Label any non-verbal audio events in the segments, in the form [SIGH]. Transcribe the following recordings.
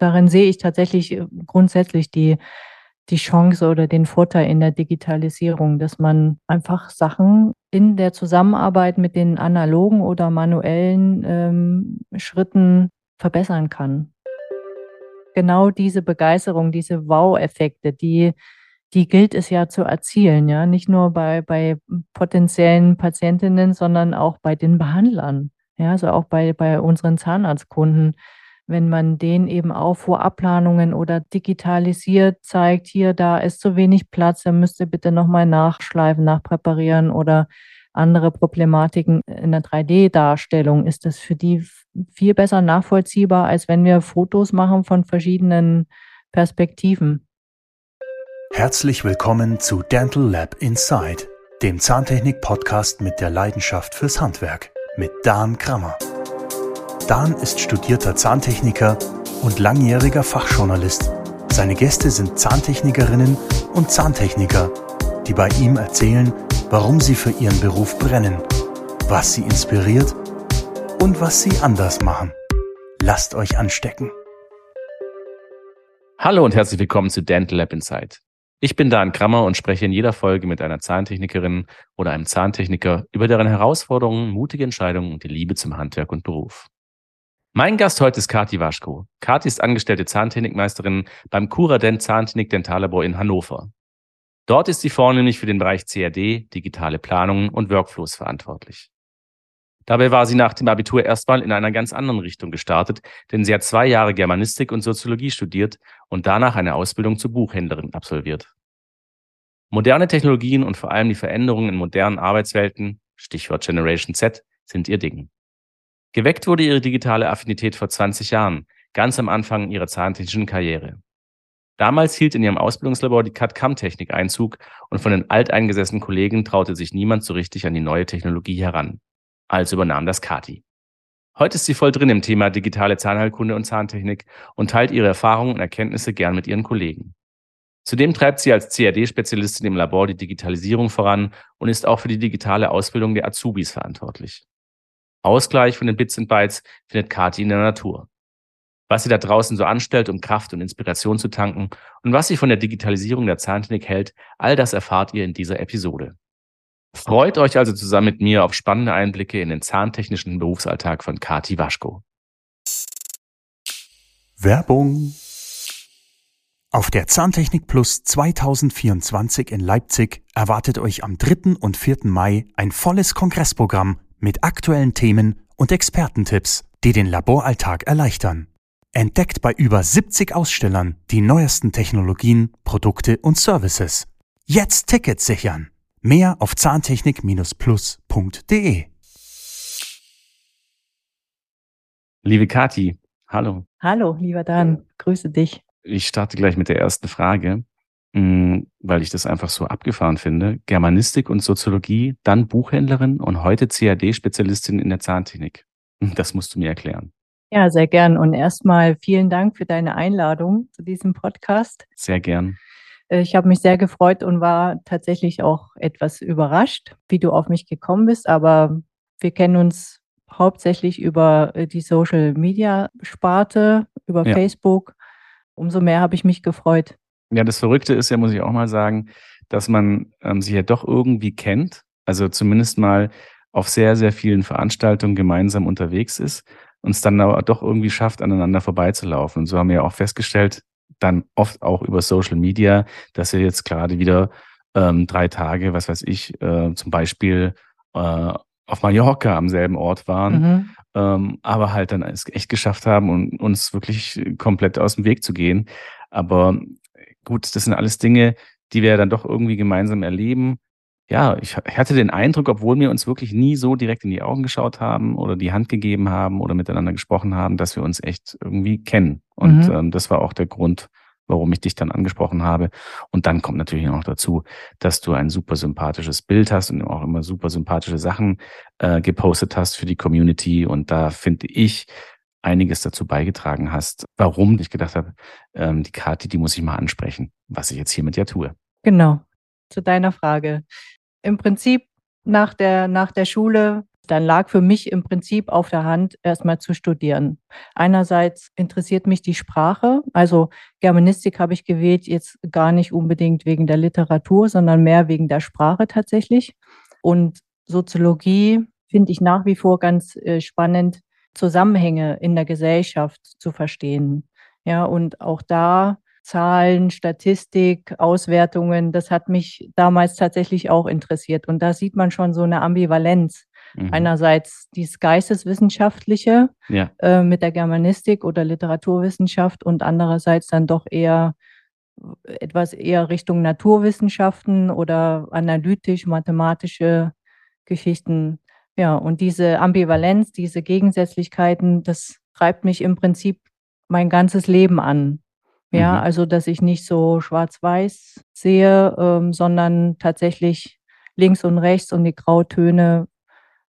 Darin sehe ich tatsächlich äh, grundsätzlich die, die Chance oder den Vorteil in der Digitalisierung, dass man einfach Sachen in der Zusammenarbeit mit den analogen oder manuellen ähm, Schritten verbessern kann. Genau diese Begeisterung, diese Wow-Effekte, die, die gilt es ja zu erzielen, ja, nicht nur bei, bei potenziellen Patientinnen, sondern auch bei den Behandlern, ja, also auch bei, bei unseren Zahnarztkunden wenn man denen eben auch Vorabplanungen oder digitalisiert zeigt, hier, da ist zu wenig Platz, dann müsst ihr bitte nochmal nachschleifen, nachpräparieren oder andere Problematiken in der 3D-Darstellung, ist das für die viel besser nachvollziehbar, als wenn wir Fotos machen von verschiedenen Perspektiven. Herzlich willkommen zu Dental Lab Inside, dem Zahntechnik-Podcast mit der Leidenschaft fürs Handwerk mit Dan Krammer. Dan ist studierter Zahntechniker und langjähriger Fachjournalist. Seine Gäste sind Zahntechnikerinnen und Zahntechniker, die bei ihm erzählen, warum sie für ihren Beruf brennen, was sie inspiriert und was sie anders machen. Lasst euch anstecken. Hallo und herzlich willkommen zu Dental Lab Insight. Ich bin Dan Krammer und spreche in jeder Folge mit einer Zahntechnikerin oder einem Zahntechniker über deren Herausforderungen, mutige Entscheidungen und die Liebe zum Handwerk und Beruf. Mein Gast heute ist Kati Waschko. Kati ist angestellte Zahntechnikmeisterin beim Curadent Zahntechnik Dentallabor in Hannover. Dort ist sie vornehmlich für den Bereich CAD, digitale Planungen und Workflows verantwortlich. Dabei war sie nach dem Abitur erstmal in einer ganz anderen Richtung gestartet, denn sie hat zwei Jahre Germanistik und Soziologie studiert und danach eine Ausbildung zur Buchhändlerin absolviert. Moderne Technologien und vor allem die Veränderungen in modernen Arbeitswelten, Stichwort Generation Z, sind ihr Ding. Geweckt wurde ihre digitale Affinität vor 20 Jahren, ganz am Anfang ihrer zahntechnischen Karriere. Damals hielt in ihrem Ausbildungslabor die CAD-CAM-Technik Einzug und von den alteingesessenen Kollegen traute sich niemand so richtig an die neue Technologie heran. Also übernahm das Kati. Heute ist sie voll drin im Thema digitale Zahnheilkunde und Zahntechnik und teilt ihre Erfahrungen und Erkenntnisse gern mit ihren Kollegen. Zudem treibt sie als CAD-Spezialistin im Labor die Digitalisierung voran und ist auch für die digitale Ausbildung der Azubis verantwortlich. Ausgleich von den Bits und Bytes findet Kati in der Natur. Was sie da draußen so anstellt, um Kraft und Inspiration zu tanken und was sie von der Digitalisierung der Zahntechnik hält, all das erfahrt ihr in dieser Episode. Freut euch also zusammen mit mir auf spannende Einblicke in den zahntechnischen Berufsalltag von Kati Waschko. Werbung auf der Zahntechnik Plus 2024 in Leipzig erwartet euch am 3. und 4. Mai ein volles Kongressprogramm mit aktuellen Themen und Expertentipps, die den Laboralltag erleichtern. Entdeckt bei über 70 Ausstellern die neuesten Technologien, Produkte und Services. Jetzt Tickets sichern. Mehr auf zahntechnik-plus.de. Liebe Kati, hallo. Hallo, lieber Dan, grüße dich. Ich starte gleich mit der ersten Frage. Mm, weil ich das einfach so abgefahren finde. Germanistik und Soziologie, dann Buchhändlerin und heute CAD-Spezialistin in der Zahntechnik. [LAUGHS] Das musst du mir erklären. Ja, sehr gern. Und erstmal vielen Dank für deine Einladung zu diesem Podcast. Sehr gern. Äh, ich habe mich sehr gefreut und war tatsächlich auch etwas überrascht, wie du auf mich gekommen bist. Aber wir kennen uns hauptsächlich über äh, die Social-Media-Sparte, über ja. Facebook. Umso mehr habe ich mich gefreut. Ja, das Verrückte ist ja, muss ich auch mal sagen, dass man ähm, sich ja doch irgendwie kennt, also zumindest mal auf sehr, sehr vielen Veranstaltungen gemeinsam unterwegs ist und es dann aber doch irgendwie schafft, aneinander vorbeizulaufen. Und so haben wir ja auch festgestellt, dann oft auch über Social Media, dass wir jetzt gerade wieder ähm, drei Tage, was weiß ich, äh, zum Beispiel äh, auf Mallorca am selben Ort waren, mhm. ähm, aber halt dann es echt geschafft haben und uns wirklich komplett aus dem Weg zu gehen. Aber gut, das sind alles Dinge, die wir dann doch irgendwie gemeinsam erleben. Ja, ich hatte den Eindruck, obwohl wir uns wirklich nie so direkt in die Augen geschaut haben oder die Hand gegeben haben oder miteinander gesprochen haben, dass wir uns echt irgendwie kennen. Und mhm. ähm, das war auch der Grund, warum ich dich dann angesprochen habe. Und dann kommt natürlich noch dazu, dass du ein super sympathisches Bild hast und auch immer super sympathische Sachen äh, gepostet hast für die Community. Und da finde ich, einiges dazu beigetragen hast, warum ich gedacht habe, ähm, die Kati, die muss ich mal ansprechen, was ich jetzt hier mit dir tue. Genau, zu deiner Frage. Im Prinzip nach der, nach der Schule dann lag für mich im Prinzip auf der Hand, erstmal zu studieren. Einerseits interessiert mich die Sprache, also Germanistik habe ich gewählt, jetzt gar nicht unbedingt wegen der Literatur, sondern mehr wegen der Sprache tatsächlich. Und Soziologie finde ich nach wie vor ganz äh, spannend, Zusammenhänge in der Gesellschaft zu verstehen. Ja, und auch da Zahlen, Statistik, Auswertungen, das hat mich damals tatsächlich auch interessiert. Und da sieht man schon so eine Ambivalenz. Mhm. Einerseits dieses Geisteswissenschaftliche ja. äh, mit der Germanistik oder Literaturwissenschaft und andererseits dann doch eher etwas eher Richtung Naturwissenschaften oder analytisch-mathematische Geschichten. Ja, und diese Ambivalenz, diese Gegensätzlichkeiten, das treibt mich im Prinzip mein ganzes Leben an. Ja, mhm. also dass ich nicht so schwarz-weiß sehe, ähm, sondern tatsächlich links und rechts und die Grautöne.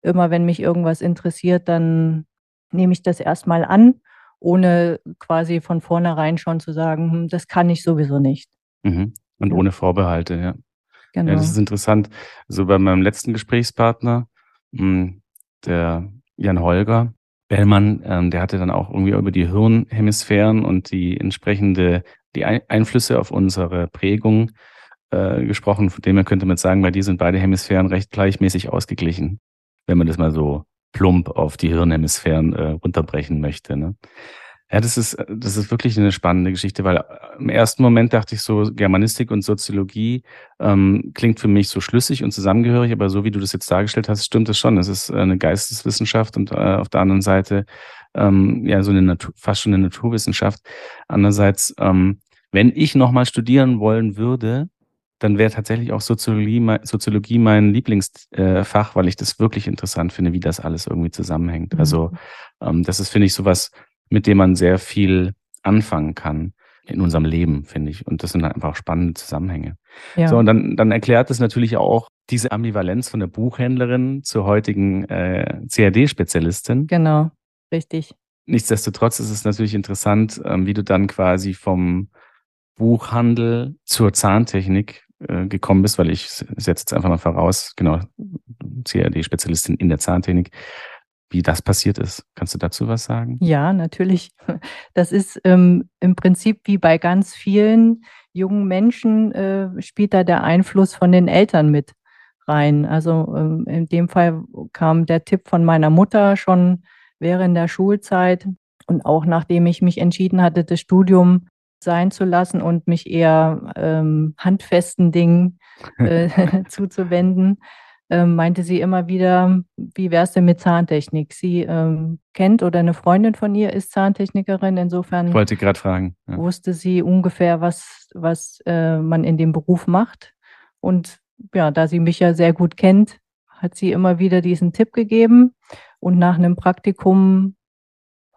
Immer wenn mich irgendwas interessiert, dann nehme ich das erstmal an, ohne quasi von vornherein schon zu sagen, hm, das kann ich sowieso nicht. Mhm. Und ohne Vorbehalte, ja. Genau. Ja, das ist interessant. So bei meinem letzten Gesprächspartner, der Jan Holger, Bellmann, ähm, der hatte dann auch irgendwie über die Hirnhemisphären und die entsprechende, die Einflüsse auf unsere Prägung äh, gesprochen. Von dem her könnte man sagen, bei dir sind beide Hemisphären recht gleichmäßig ausgeglichen, wenn man das mal so plump auf die Hirnhemisphären äh, runterbrechen möchte. Ne? Ja, das ist, das ist wirklich eine spannende Geschichte, weil äh, im ersten Moment dachte ich so, Germanistik und Soziologie ähm, klingt für mich so schlüssig und zusammengehörig, aber so wie du das jetzt dargestellt hast, stimmt es schon. Es ist äh, eine Geisteswissenschaft und äh, auf der anderen Seite ähm, ja so eine Natur, fast schon eine Naturwissenschaft. Andererseits, ähm, wenn ich nochmal studieren wollen würde, dann wäre tatsächlich auch Soziologie, Soziologie mein Lieblingsfach, äh, weil ich das wirklich interessant finde, wie das alles irgendwie zusammenhängt. Mhm. Also ähm, das ist, finde ich, sowas mit dem man sehr viel anfangen kann in unserem Leben, finde ich. Und das sind einfach spannende Zusammenhänge. Ja. So, und dann, dann erklärt es natürlich auch diese Ambivalenz von der Buchhändlerin zur heutigen äh, CAD-Spezialistin. Genau, richtig. Nichtsdestotrotz ist es natürlich interessant, ähm, wie du dann quasi vom Buchhandel zur Zahntechnik äh, gekommen bist, weil ich setze jetzt einfach mal voraus, genau, CAD-Spezialistin in der Zahntechnik wie das passiert ist. Kannst du dazu was sagen? Ja, natürlich. Das ist ähm, im Prinzip wie bei ganz vielen jungen Menschen, äh, spielt da der Einfluss von den Eltern mit rein. Also ähm, in dem Fall kam der Tipp von meiner Mutter schon während der Schulzeit und auch nachdem ich mich entschieden hatte, das Studium sein zu lassen und mich eher ähm, handfesten Dingen äh, [LAUGHS] [LAUGHS] zuzuwenden, ähm, meinte sie immer wieder, wie wäre es denn mit Zahntechnik? Sie ähm, kennt oder eine Freundin von ihr ist Zahntechnikerin, insofern ich wollte gerade fragen. Ja. Wusste sie ungefähr, was, was äh, man in dem Beruf macht. Und ja, da sie mich ja sehr gut kennt, hat sie immer wieder diesen Tipp gegeben. Und nach einem Praktikum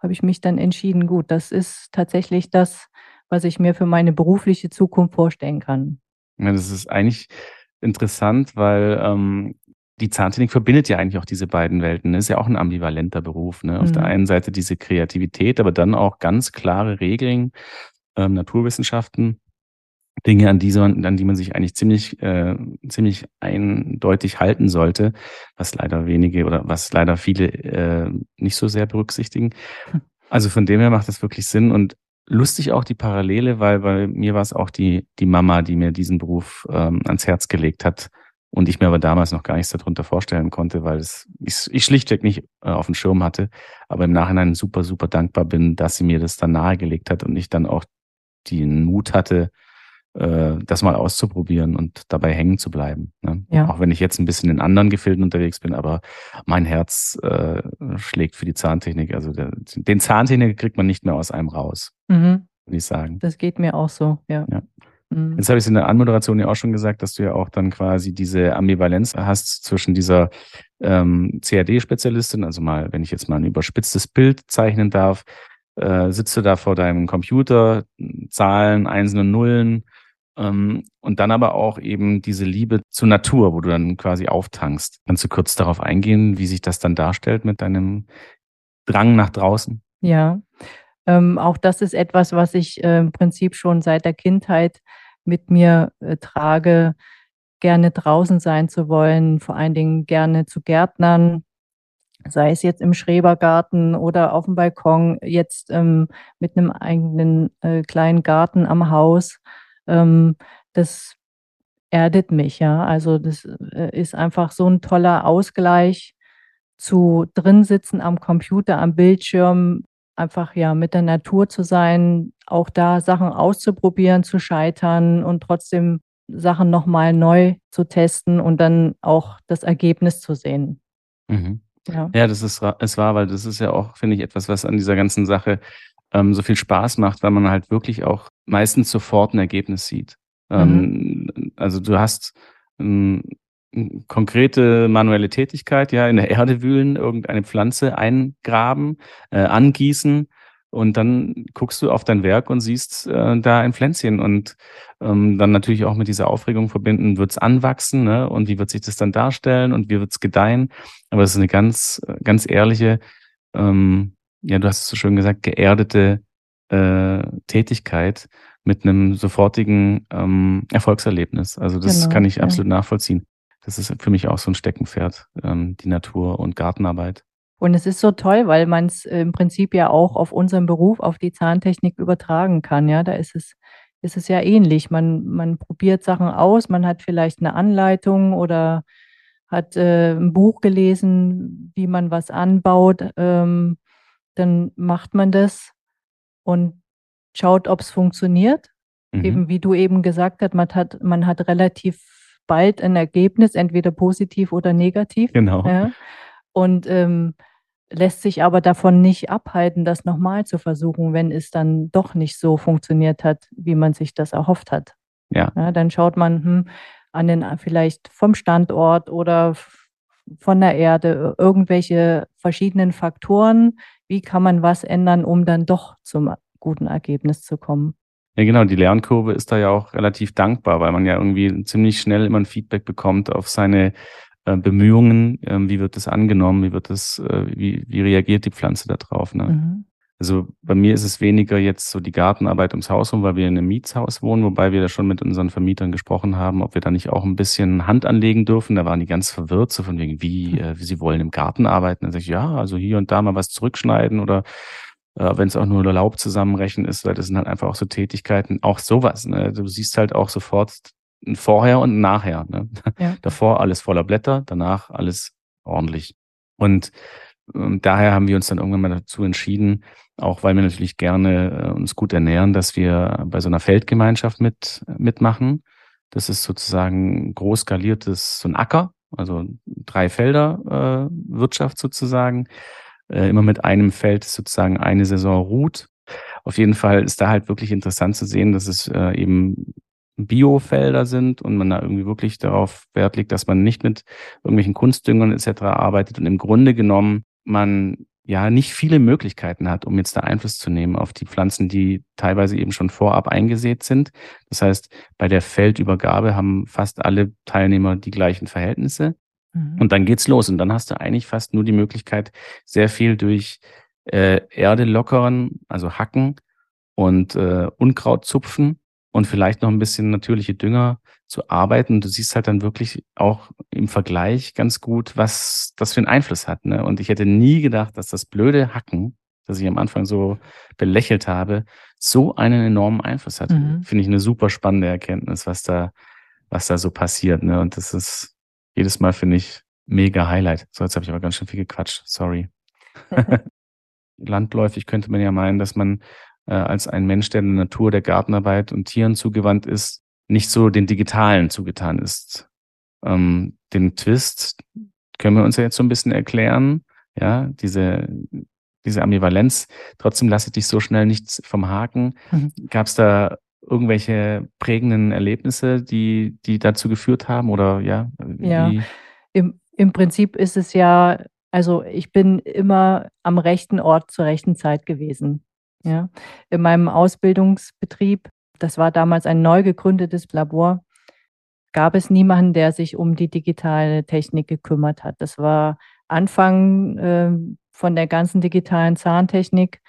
habe ich mich dann entschieden, gut, das ist tatsächlich das, was ich mir für meine berufliche Zukunft vorstellen kann. Ja, das ist eigentlich interessant, weil ähm, die Zahntechnik verbindet ja eigentlich auch diese beiden Welten. Ne? Ist ja auch ein ambivalenter Beruf. Ne? Auf der mhm. einen Seite diese Kreativität, aber dann auch ganz klare Regeln, ähm, Naturwissenschaften, Dinge, an die, man, an die man sich eigentlich ziemlich, äh, ziemlich eindeutig halten sollte, was leider wenige oder was leider viele äh, nicht so sehr berücksichtigen. Hm. Also von dem her macht das wirklich Sinn und lustig auch die Parallele, weil bei mir war es auch die, die Mama, die mir diesen Beruf ähm, ans Herz gelegt hat und ich mir aber damals noch gar nichts darunter vorstellen konnte, weil es, ich, ich schlichtweg nicht äh, auf dem Schirm hatte, aber im Nachhinein super, super dankbar bin, dass sie mir das dann nahegelegt hat und ich dann auch den Mut hatte, äh, das mal auszuprobieren und dabei hängen zu bleiben. Ne? Ja. Auch wenn ich jetzt ein bisschen in anderen Gefilden unterwegs bin, aber mein Herz äh, schlägt für die Zahntechnik. Also der, den Zahntechniker kriegt man nicht mehr aus einem raus, mhm. würde ich sagen. Das geht mir auch so, ja. ja. Mhm. Jetzt habe ich es in der Anmoderation ja auch schon gesagt, dass du ja auch dann quasi diese Ambivalenz hast zwischen dieser ähm, CAD-Spezialistin, also mal, wenn ich jetzt mal ein überspitztes Bild zeichnen darf, äh, sitzt du da vor deinem Computer, Zahlen, Einsen und Nullen, und dann aber auch eben diese Liebe zur Natur, wo du dann quasi auftankst. Kannst du kurz darauf eingehen, wie sich das dann darstellt mit deinem Drang nach draußen? Ja, ähm, auch das ist etwas, was ich äh, im Prinzip schon seit der Kindheit mit mir äh, trage, gerne draußen sein zu wollen, vor allen Dingen gerne zu Gärtnern. sei es jetzt im Schrebergarten oder auf dem Balkon, jetzt ähm, mit einem eigenen äh, kleinen Garten am Haus. Ähm, das erdet mich, ja. Also das äh, ist einfach so ein toller Ausgleich zu drin sitzen am Computer, am Bildschirm, einfach ja mit der Natur zu sein, auch da Sachen auszuprobieren, zu scheitern und trotzdem Sachen nochmal neu zu testen und dann auch das Ergebnis zu sehen. Mhm. Ja. ja, das ist es war, weil das ist ja auch, finde ich, etwas, was an dieser ganzen Sache ähm, so viel Spaß macht, weil man halt wirklich auch meistens sofort ein Ergebnis sieht. Mhm. Ähm, also du hast ähm, konkrete manuelle Tätigkeit, ja, in der Erde wühlen, irgendeine Pflanze eingraben, äh, angießen und dann guckst du auf dein Werk und siehst äh, da ein Pflänzchen und ähm, dann natürlich auch mit dieser Aufregung verbinden, wird es anwachsen ne? und wie wird sich das dann darstellen und wie wird es gedeihen. Aber es ist eine ganz, ganz ehrliche, ähm, ja, du hast es so schön gesagt, geerdete äh, Tätigkeit mit einem sofortigen ähm, Erfolgserlebnis. Also das genau, kann ich absolut ja. nachvollziehen. Das ist für mich auch so ein Steckenpferd, ähm, die Natur- und Gartenarbeit. Und es ist so toll, weil man es im Prinzip ja auch auf unseren Beruf, auf die Zahntechnik übertragen kann. Ja, da ist es, ist es ja ähnlich. Man, man probiert Sachen aus, man hat vielleicht eine Anleitung oder hat äh, ein Buch gelesen, wie man was anbaut. Ähm, dann macht man das und schaut, ob es funktioniert. Mhm. Eben wie du eben gesagt hast, man hat, man hat relativ bald ein Ergebnis, entweder positiv oder negativ. Genau. Ja. Und ähm, lässt sich aber davon nicht abhalten, das nochmal zu versuchen, wenn es dann doch nicht so funktioniert hat, wie man sich das erhofft hat. Ja. ja dann schaut man hm, an den vielleicht vom Standort oder von der Erde irgendwelche verschiedenen Faktoren. Wie kann man was ändern, um dann doch zum guten Ergebnis zu kommen? Ja, genau. Die Lernkurve ist da ja auch relativ dankbar, weil man ja irgendwie ziemlich schnell immer ein Feedback bekommt auf seine äh, Bemühungen, äh, wie wird das angenommen, wie wird das, äh, wie, wie reagiert die Pflanze darauf. Ne? Mhm. Also bei mir ist es weniger jetzt so die Gartenarbeit ums Haus rum, weil wir in einem Mietshaus wohnen, wobei wir da schon mit unseren Vermietern gesprochen haben, ob wir da nicht auch ein bisschen Hand anlegen dürfen. Da waren die ganz verwirrt, so von wegen, wie, mhm. äh, wie sie wollen im Garten arbeiten. Dann sage ich, ja, also hier und da mal was zurückschneiden oder äh, wenn es auch nur Laub zusammenrechnen ist, weil das sind halt einfach auch so Tätigkeiten, auch sowas. Ne? Du siehst halt auch sofort ein Vorher und ein Nachher. Ne? Ja. Davor alles voller Blätter, danach alles ordentlich. Und ähm, daher haben wir uns dann irgendwann mal dazu entschieden, auch weil wir natürlich gerne äh, uns gut ernähren, dass wir bei so einer Feldgemeinschaft mit, mitmachen. Das ist sozusagen groß skaliertes, so ein Acker, also drei Felder äh, Wirtschaft sozusagen. Äh, immer mit einem Feld sozusagen eine Saison ruht. Auf jeden Fall ist da halt wirklich interessant zu sehen, dass es äh, eben Biofelder sind und man da irgendwie wirklich darauf Wert legt, dass man nicht mit irgendwelchen Kunstdüngern etc. arbeitet und im Grunde genommen man ja nicht viele Möglichkeiten hat, um jetzt da Einfluss zu nehmen auf die Pflanzen, die teilweise eben schon vorab eingesät sind. Das heißt, bei der Feldübergabe haben fast alle Teilnehmer die gleichen Verhältnisse. Mhm. Und dann geht's los. Und dann hast du eigentlich fast nur die Möglichkeit, sehr viel durch äh, Erde lockern, also hacken und äh, Unkraut zupfen und vielleicht noch ein bisschen natürliche Dünger zu arbeiten. Und du siehst halt dann wirklich auch im Vergleich ganz gut, was das für einen Einfluss hat. Ne? Und ich hätte nie gedacht, dass das blöde Hacken, das ich am Anfang so belächelt habe, so einen enormen Einfluss hat. Mhm. Finde ich eine super spannende Erkenntnis, was da, was da so passiert. Ne? Und das ist jedes Mal, finde ich, mega Highlight. So, jetzt habe ich aber ganz schön viel gequatscht. Sorry. [LAUGHS] [LAUGHS] Landläufig könnte man ja meinen, dass man äh, als ein Mensch, der der Natur, der Gartenarbeit und Tieren zugewandt ist, nicht so den Digitalen zugetan ist. Ähm, den Twist können wir uns ja jetzt so ein bisschen erklären. Ja, diese, diese Ambivalenz. Trotzdem lasse ich dich so schnell nichts vom Haken. Mhm. Gab es da irgendwelche prägenden Erlebnisse, die, die dazu geführt haben? Oder ja? Ja, im, im Prinzip ist es ja, also ich bin immer am rechten Ort zur rechten Zeit gewesen. Ja. In meinem Ausbildungsbetrieb, das war damals ein neu gegründetes Labor, gab es niemanden, der sich um die digitale Technik gekümmert hat. Das war Anfang äh, von der ganzen digitalen Zahntechnik.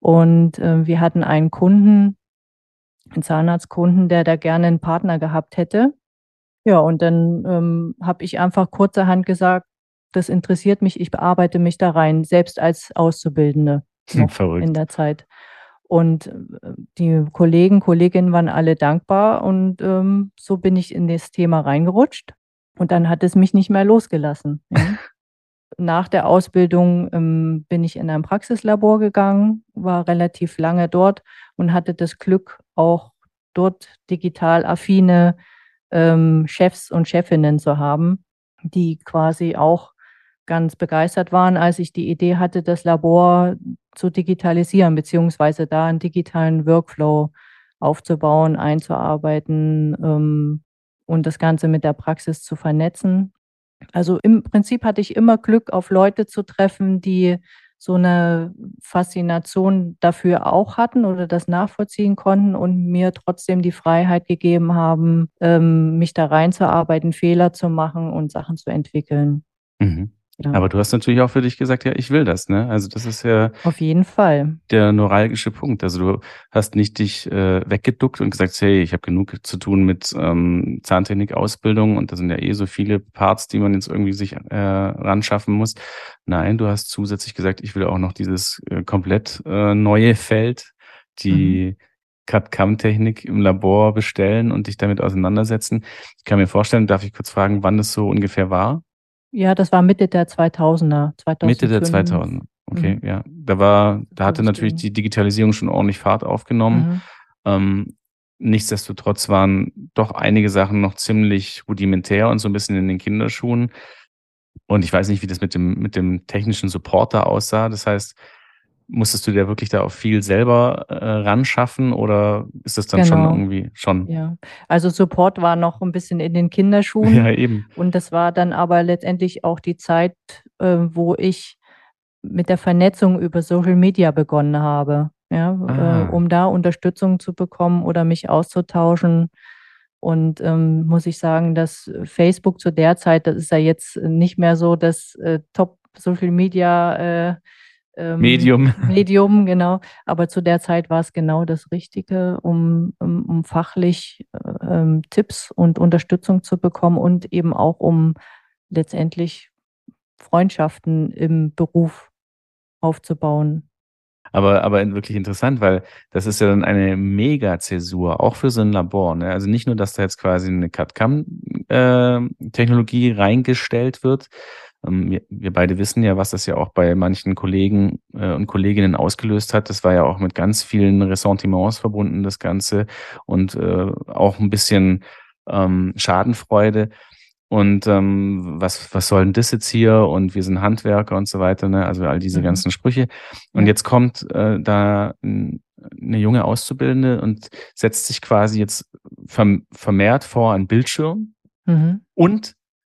Und äh, wir hatten einen Kunden, einen Zahnarztkunden, der da gerne einen Partner gehabt hätte. Ja, und dann ähm, habe ich einfach kurzerhand gesagt, das interessiert mich, ich bearbeite mich da rein, selbst als Auszubildende noch Verrückt. in der Zeit. Und äh, die Kollegen, Kolleginnen waren alle dankbar und ähm, so bin ich in das Thema reingerutscht. Und dann hat es mich nicht mehr losgelassen. Ja. Nach der Ausbildung ähm, bin ich in ein Praxislabor gegangen, war relativ lange dort und hatte das Glück, auch dort digital affine ähm, Chefs und Chefinnen zu haben, die quasi auch ganz begeistert waren, als ich die Idee hatte, das Labor zu digitalisieren, beziehungsweise da einen digitalen Workflow aufzubauen, einzuarbeiten ähm, und das Ganze mit der Praxis zu vernetzen. Also im Prinzip hatte ich immer Glück, auf Leute zu treffen, die so eine Faszination dafür auch hatten oder das nachvollziehen konnten und mir trotzdem die Freiheit gegeben haben, ähm, mich da reinzuarbeiten, Fehler zu machen und Sachen zu entwickeln. Mhm. Ja. Aber du hast natürlich auch für dich gesagt, ja, ich will das, ne? Also das ist ja auf jeden Fall der neuralgische Punkt. Also du hast nicht dich äh, weggeduckt und gesagt, hey, ich habe genug zu tun mit ähm, Zahntechnik-Ausbildung und da sind ja eh so viele Parts, die man jetzt irgendwie sich äh, ranschaffen muss. Nein, du hast zusätzlich gesagt, ich will auch noch dieses äh, komplett äh, neue Feld, die mhm. CAD-CAM-Technik im Labor bestellen und dich damit auseinandersetzen. Ich kann mir vorstellen, darf ich kurz fragen, wann das so ungefähr war? Ja, das war Mitte der 2000er. 2005. Mitte der 2000er. Okay, mhm. ja. Da war, da hatte natürlich die Digitalisierung schon ordentlich Fahrt aufgenommen. Mhm. Ähm, nichtsdestotrotz waren doch einige Sachen noch ziemlich rudimentär und so ein bisschen in den Kinderschuhen. Und ich weiß nicht, wie das mit dem, mit dem technischen Supporter aussah. Das heißt, musstest du dir wirklich da auch viel selber äh, ran schaffen oder ist das dann genau. schon irgendwie schon? Ja, also Support war noch ein bisschen in den Kinderschuhen. [LAUGHS] Ja, eben. Und das war dann aber letztendlich auch die Zeit, äh, wo ich mit der Vernetzung über Social Media begonnen habe. Ja, äh, ah. äh, um da Unterstützung zu bekommen oder mich auszutauschen. Und ähm, muss ich sagen, dass Facebook zu der Zeit, das ist ja jetzt nicht mehr so das äh, Top Social Media äh, ähm, Medium. [LAUGHS] Medium, genau. Aber zu der Zeit war es genau das Richtige, um, um, um fachlich äh, ähm, Tipps und Unterstützung zu bekommen und eben auch um letztendlich Freundschaften im Beruf aufzubauen. Aber, aber wirklich interessant, weil das ist ja dann eine Mega-Zäsur, auch für so ein Labor. Ne? Also nicht nur, dass da jetzt quasi eine CAD-CAM-Technologie äh, reingestellt wird, wir, wir, beide wissen ja, was das ja auch bei manchen Kollegen äh, und Kolleginnen ausgelöst hat. Das war ja auch mit ganz vielen Ressentiments verbunden, das Ganze, und äh, auch ein bisschen ähm, Schadenfreude. Und ähm, was, was soll denn das jetzt hier? Und wir sind Handwerker und so weiter, ne? Also all diese mhm. ganzen Sprüche. Und jetzt kommt äh, da eine junge Auszubildende und setzt sich quasi jetzt vermehrt vor einen Bildschirm mhm. und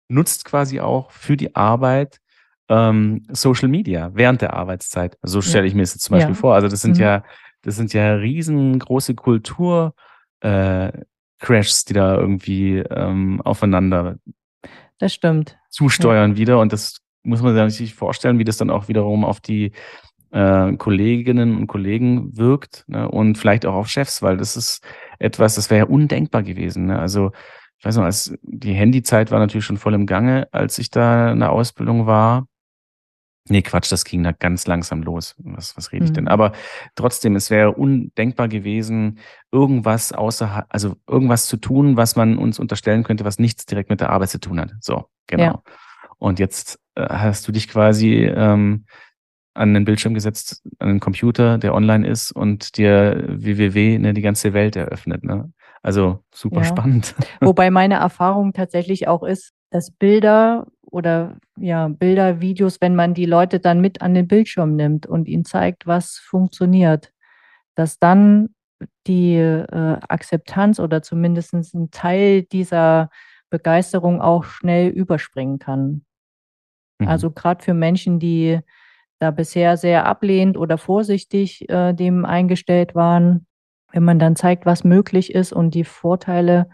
nutzt quasi auch für die Arbeit ähm, Social Media während der Arbeitszeit. So stelle ich mir das jetzt zum Beispiel ja. vor. Also das sind mhm. ja, das sind ja riesengroße Kultur äh, Crashs, die da irgendwie ähm, aufeinander das stimmt. zusteuern ja. wieder. Und das muss man sich natürlich vorstellen, wie das dann auch wiederum auf die äh, Kolleginnen und Kollegen wirkt ne? und vielleicht auch auf Chefs, weil das ist etwas, das wäre ja undenkbar gewesen. Ne? Also ich weiß noch, als die Handyzeit war natürlich schon voll im Gange, als ich da in der Ausbildung war. Nee, Quatsch, das ging da ganz langsam los. Was, was rede ich denn? Mhm. Aber trotzdem, es wäre undenkbar gewesen, irgendwas außer, also irgendwas zu tun, was man uns unterstellen könnte, was nichts direkt mit der Arbeit zu tun hat. So, genau. Ja. Und jetzt äh, hast du dich quasi ähm, an den Bildschirm gesetzt, an den Computer, der online ist und dir www ne, die ganze Welt eröffnet. Ne? Also super ja. spannend. [LAUGHS] Wobei meine Erfahrung tatsächlich auch ist, dass Bilder oder ja, Bilder, Videos, wenn man die Leute dann mit an den Bildschirm nimmt und ihnen zeigt, was funktioniert, dass dann die äh, Akzeptanz oder zumindest ein Teil dieser Begeisterung auch schnell überspringen kann. Mhm. Also gerade für Menschen, die da bisher sehr ablehnend oder vorsichtig äh, dem eingestellt waren, wenn man dann zeigt, was möglich ist und die Vorteile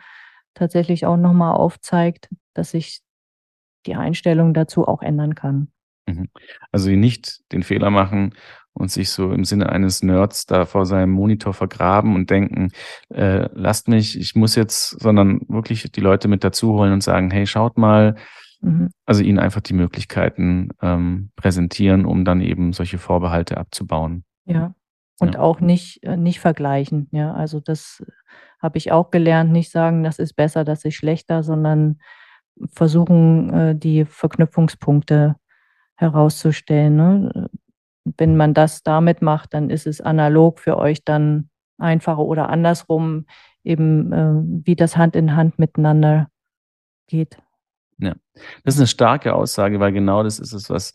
tatsächlich auch nochmal aufzeigt, dass sich die Einstellung dazu auch ändern kann. Mhm. Also nicht den Fehler machen und sich so im Sinne eines Nerds da vor seinem Monitor vergraben und denken, äh, lasst mich, ich muss jetzt, sondern wirklich die Leute mit dazu holen und sagen, hey, schaut mal, Mhm. Also ihnen einfach die Möglichkeiten ähm, präsentieren, um dann eben solche Vorbehalte abzubauen. Ja. Und ja. auch nicht, äh, nicht vergleichen. Ja, also das habe ich auch gelernt, nicht sagen, das ist besser, das ist schlechter, sondern versuchen, äh, die Verknüpfungspunkte herauszustellen. Ne? Wenn man das damit macht, dann ist es analog für euch dann einfacher oder andersrum, eben äh, wie das Hand in Hand miteinander geht. Ja, das ist eine starke Aussage, weil genau das ist es, was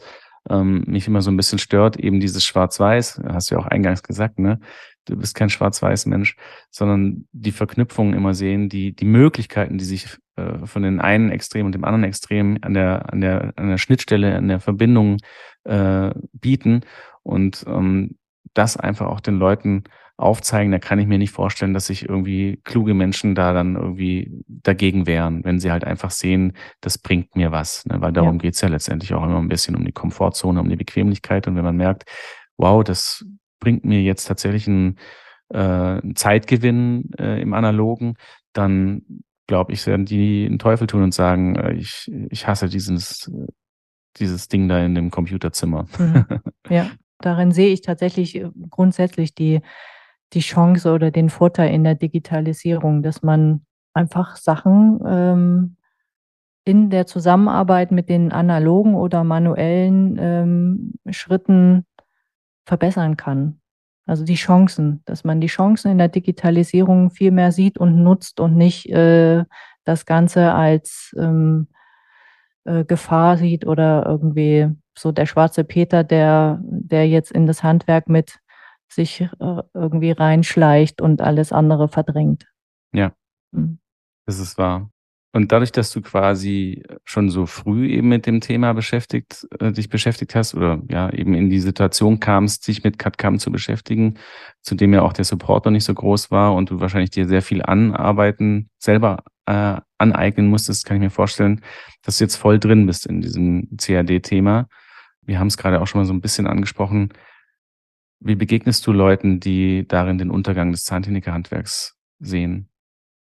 ähm, mich immer so ein bisschen stört, eben dieses Schwarz-Weiß, hast du ja auch eingangs gesagt, ne? Du bist kein Schwarz-Weiß-Mensch, sondern die Verknüpfungen immer sehen, die, die Möglichkeiten, die sich äh, von den einen Extrem und dem anderen Extrem an der, an der, an der Schnittstelle, an der Verbindung äh, bieten und ähm, das einfach auch den Leuten aufzeigen, da kann ich mir nicht vorstellen, dass sich irgendwie kluge Menschen da dann irgendwie dagegen wehren, wenn sie halt einfach sehen, das bringt mir was. Ne? Weil darum ja. geht's ja letztendlich auch immer ein bisschen um die Komfortzone, um die Bequemlichkeit. Und wenn man merkt, wow, das bringt mir jetzt tatsächlich einen, äh, einen Zeitgewinn äh, im Analogen, dann glaube ich, werden die einen Teufel tun und sagen, äh, ich, ich hasse dieses, dieses Ding da in dem Computerzimmer. Mhm. [LAUGHS] Ja, darin sehe ich tatsächlich äh, grundsätzlich die die Chance oder den Vorteil in der Digitalisierung, dass man einfach Sachen ähm, in der Zusammenarbeit mit den analogen oder manuellen ähm, Schritten verbessern kann. Also die Chancen, dass man die Chancen in der Digitalisierung viel mehr sieht und nutzt und nicht äh, das Ganze als ähm, äh, Gefahr sieht oder irgendwie so der schwarze Peter, der, der jetzt in das Handwerk mit sich äh, irgendwie reinschleicht und alles andere verdrängt. Ja, mhm. das ist wahr. Und dadurch, dass du quasi schon so früh eben mit dem Thema beschäftigt, äh, dich beschäftigt hast oder ja eben in die Situation kamst, dich mit CAD-CAM zu beschäftigen, zu dem ja auch der Support noch nicht so groß war und du wahrscheinlich dir sehr viel anarbeiten, selber äh, aneignen musstest, kann ich mir vorstellen, dass du jetzt voll drin bist in diesem CAD-Thema. Wir haben es gerade auch schon mal so ein bisschen angesprochen. Wie begegnest du Leuten, die darin den Untergang des Zahntechnikerhandwerks sehen?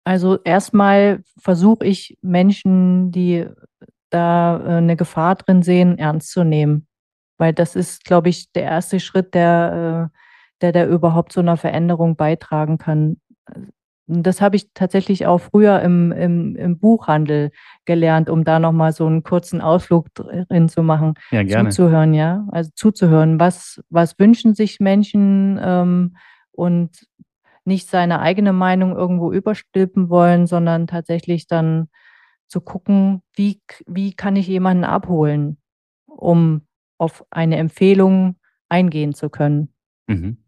Also erstmal versuche ich Menschen, die da äh, eine Gefahr drin sehen, ernst zu nehmen. Weil das ist, glaube ich, der erste Schritt, der, äh, der da überhaupt zu einer Veränderung beitragen kann. Das habe ich tatsächlich auch früher im, im, im Buchhandel gelernt, um da nochmal so einen kurzen Ausflug drin zu machen. Ja, gerne. Zuzuhören, ja. Also zuzuhören. Was, was wünschen sich Menschen ähm, und nicht seine eigene Meinung irgendwo überstülpen wollen, sondern tatsächlich dann zu gucken, wie, wie kann ich jemanden abholen, um auf eine Empfehlung eingehen zu können. Mhm.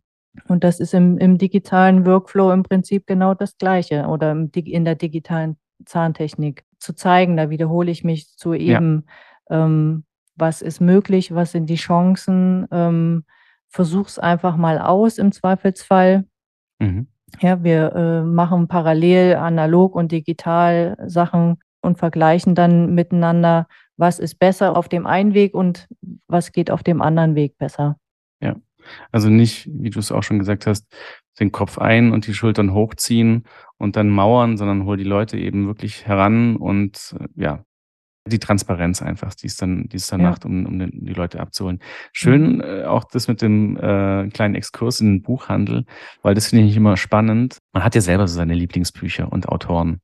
Und das ist im, im digitalen Workflow im Prinzip genau das Gleiche oder im, in der digitalen Zahntechnik zu zeigen. Da wiederhole ich mich zu eben, ja. ähm, was ist möglich, was sind die Chancen. Ähm, es einfach mal aus im Zweifelsfall. Mhm. Ja, wir äh, machen parallel analog und digital Sachen und vergleichen dann miteinander, was ist besser auf dem einen Weg und was geht auf dem anderen Weg besser. Also nicht, wie du es auch schon gesagt hast, den Kopf ein und die Schultern hochziehen und dann mauern, sondern hol die Leute eben wirklich heran und äh, ja, die Transparenz einfach, die es dann, die es dann ja. macht, um, um die Leute abzuholen. Schön mhm. äh, auch das mit dem äh, kleinen Exkurs in den Buchhandel, weil das finde ich immer spannend. Man hat ja selber so seine Lieblingsbücher und Autoren.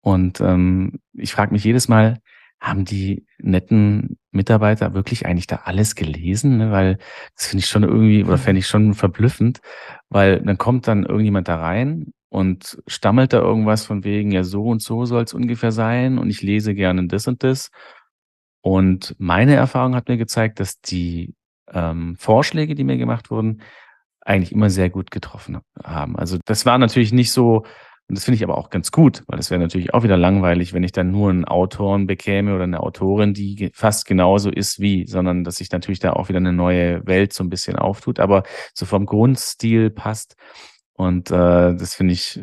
Und ähm, ich frage mich jedes Mal, haben die netten Mitarbeiter wirklich eigentlich da alles gelesen? Ne? Weil das finde ich schon irgendwie, oder fände ich schon verblüffend, weil dann kommt dann irgendjemand da rein und stammelt da irgendwas von wegen, ja, so und so soll es ungefähr sein und ich lese gerne das und das. Und meine Erfahrung hat mir gezeigt, dass die ähm, Vorschläge, die mir gemacht wurden, eigentlich immer sehr gut getroffen haben. Also das war natürlich nicht so, und das finde ich aber auch ganz gut, weil es wäre natürlich auch wieder langweilig, wenn ich dann nur einen Autoren bekäme oder eine Autorin, die fast genauso ist wie, sondern dass sich natürlich da auch wieder eine neue Welt so ein bisschen auftut, aber so vom Grundstil passt. Und äh, das finde ich,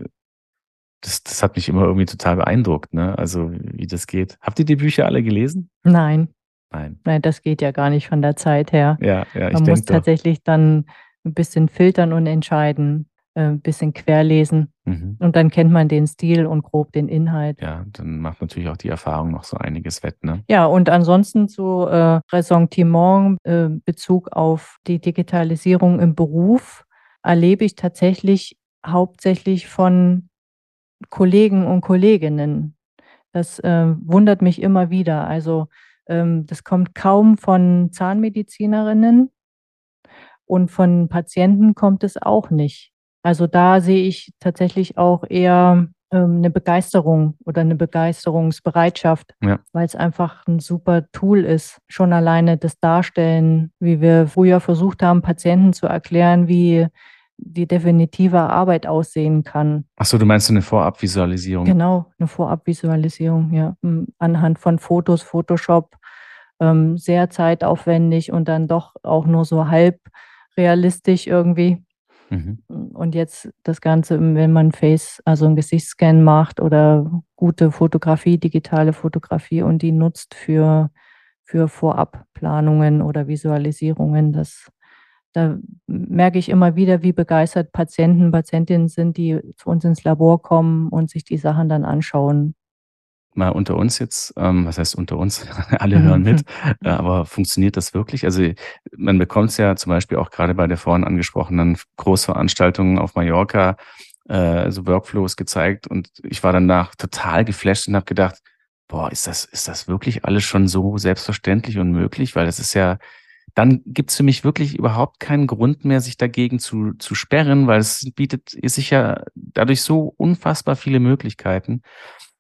das, das hat mich immer irgendwie total beeindruckt, ne? Also wie das geht. Habt ihr die Bücher alle gelesen? Nein. Nein. Nein, das geht ja gar nicht von der Zeit her. Ja, ja, ich Man muss tatsächlich dann ein bisschen filtern und entscheiden ein bisschen querlesen. Mhm. Und dann kennt man den Stil und grob den Inhalt. Ja, dann macht natürlich auch die Erfahrung noch so einiges wett. Ne? Ja, und ansonsten zu äh, Ressentiment, äh, Bezug auf die Digitalisierung im Beruf, erlebe ich tatsächlich hauptsächlich von Kollegen und Kolleginnen. Das äh, wundert mich immer wieder. Also ähm, das kommt kaum von Zahnmedizinerinnen und von Patienten kommt es auch nicht. Also da sehe ich tatsächlich auch eher ähm, eine Begeisterung oder eine Begeisterungsbereitschaft, ja. weil es einfach ein super Tool ist. Schon alleine das Darstellen, wie wir früher versucht haben, Patienten zu erklären, wie die definitive Arbeit aussehen kann. Achso, du meinst eine Vorabvisualisierung? Genau, eine Vorabvisualisierung, ja. Anhand von Fotos, Photoshop, ähm, sehr zeitaufwendig und dann doch auch nur so halb realistisch irgendwie. Mhm. Und jetzt das Ganze, wenn man Face, also einen Gesichtsscan macht oder gute Fotografie, digitale Fotografie und die nutzt für, für Vorabplanungen oder Visualisierungen, das da merke ich immer wieder, wie begeistert Patienten, Patientinnen sind, die zu uns ins Labor kommen und sich die Sachen dann anschauen mal unter uns jetzt, ähm, was heißt unter uns? [LAUGHS] Alle hören mit, [LAUGHS] äh, aber funktioniert das wirklich? Also man bekommt es ja zum Beispiel auch gerade bei der vorhin angesprochenen Großveranstaltung auf Mallorca, äh, so Workflows gezeigt und ich war danach total geflasht und habe gedacht, boah, ist das, ist das wirklich alles schon so selbstverständlich und möglich? Weil das ist ja, dann gibt es für mich wirklich überhaupt keinen Grund mehr, sich dagegen zu, zu sperren, weil es bietet sich ja dadurch so unfassbar viele Möglichkeiten.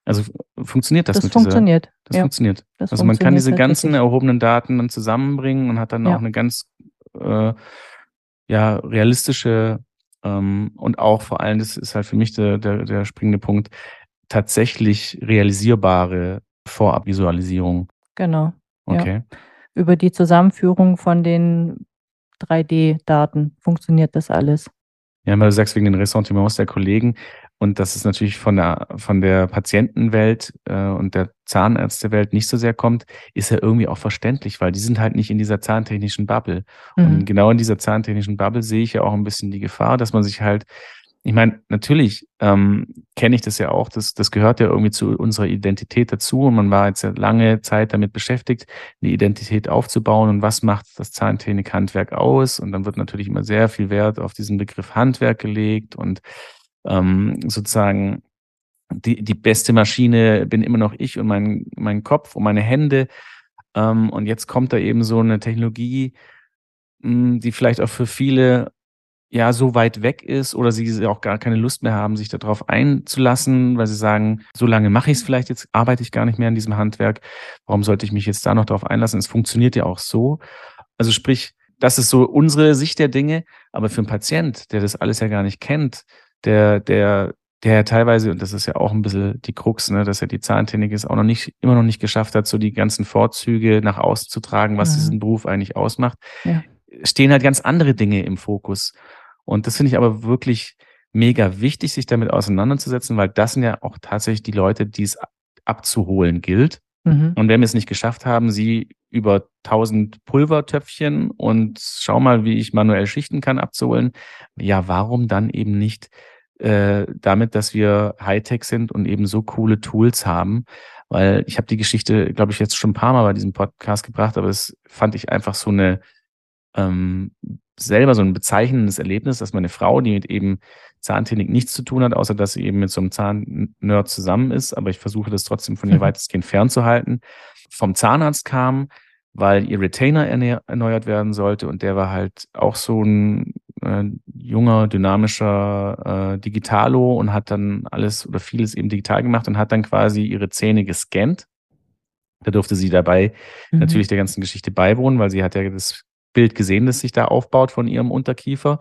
Also funktioniert das, das mit funktioniert. Dieser, das ja. funktioniert. Das also man kann diese ganzen erhobenen Daten dann zusammenbringen und hat dann ja. auch eine ganz äh, ja, realistische ähm, und auch vor allem, das ist halt für mich der, der, der springende Punkt, tatsächlich realisierbare Vorabvisualisierung. Genau. Okay. Ja. Über die Zusammenführung von den 3D-Daten funktioniert das alles. Ja, weil du sagst, wegen den Ressentiments der Kollegen, und dass es natürlich von der, von der Patientenwelt äh, und der Zahnärztewelt nicht so sehr kommt, ist ja irgendwie auch verständlich, weil die sind halt nicht in dieser zahntechnischen Bubble. Mhm. Und genau in dieser zahntechnischen Bubble sehe ich ja auch ein bisschen die Gefahr, dass man sich halt, ich meine, natürlich ähm, kenne ich das ja auch, das, das gehört ja irgendwie zu unserer Identität dazu und man war jetzt ja lange Zeit damit beschäftigt, eine Identität aufzubauen und was macht das Zahntechnik-Handwerk aus und dann wird natürlich immer sehr viel Wert auf diesen Begriff Handwerk gelegt und ähm, sozusagen die, die beste Maschine bin immer noch ich und mein, mein Kopf und meine Hände. Ähm, und jetzt kommt da eben so eine Technologie, mh, hm, die vielleicht auch für viele ja so weit weg ist oder sie auch gar keine Lust mehr haben, sich darauf einzulassen, weil sie sagen, so lange mache ich es vielleicht jetzt, arbeite ich gar nicht mehr in diesem Handwerk. Warum sollte ich mich jetzt da noch darauf einlassen? Es funktioniert ja auch so. Also sprich, das ist so unsere Sicht der Dinge, aber für einen Patient, der das alles ja gar nicht kennt, der, der, der teilweise, und das ist ja auch ein bisschen die Krux, ne, dass er die Zahntechnik ist, auch noch nicht, immer noch nicht geschafft hat, so die ganzen Vorzüge nach außen zu tragen, was ja. diesen Beruf eigentlich ausmacht, ja. stehen halt ganz andere Dinge im Fokus. Und das finde ich aber wirklich mega wichtig, sich damit auseinanderzusetzen, weil das sind ja auch tatsächlich die Leute, die es abzuholen gilt. Mhm. Und wenn wir es nicht geschafft haben, sie über 1000 Pulvertöpfchen und schau mal, wie ich manuell schichten kann, abzuholen, ja, warum dann eben nicht äh, damit, dass wir Hightech sind und eben so coole Tools haben. Weil ich habe die Geschichte, glaube ich, jetzt schon ein paar Mal bei diesem Podcast gebracht, aber das fand ich einfach so eine ähm, selber so ein bezeichnendes Erlebnis, dass meine Frau, die mit eben Zahntechnik nichts zu tun hat, außer dass sie eben mit so einem Zahnnerd zusammen ist, aber ich versuche das trotzdem von ihr [LAUGHS] weitestgehend fernzuhalten, vom Zahnarzt kam, weil ihr Retainer erneuert werden sollte und der war halt auch so ein äh, junger, dynamischer äh, Digitalo und hat dann alles oder vieles eben digital gemacht und hat dann quasi ihre Zähne gescannt. Da durfte sie dabei mhm. natürlich der ganzen Geschichte beiwohnen, weil sie hat ja das Bild gesehen, das sich da aufbaut von ihrem Unterkiefer.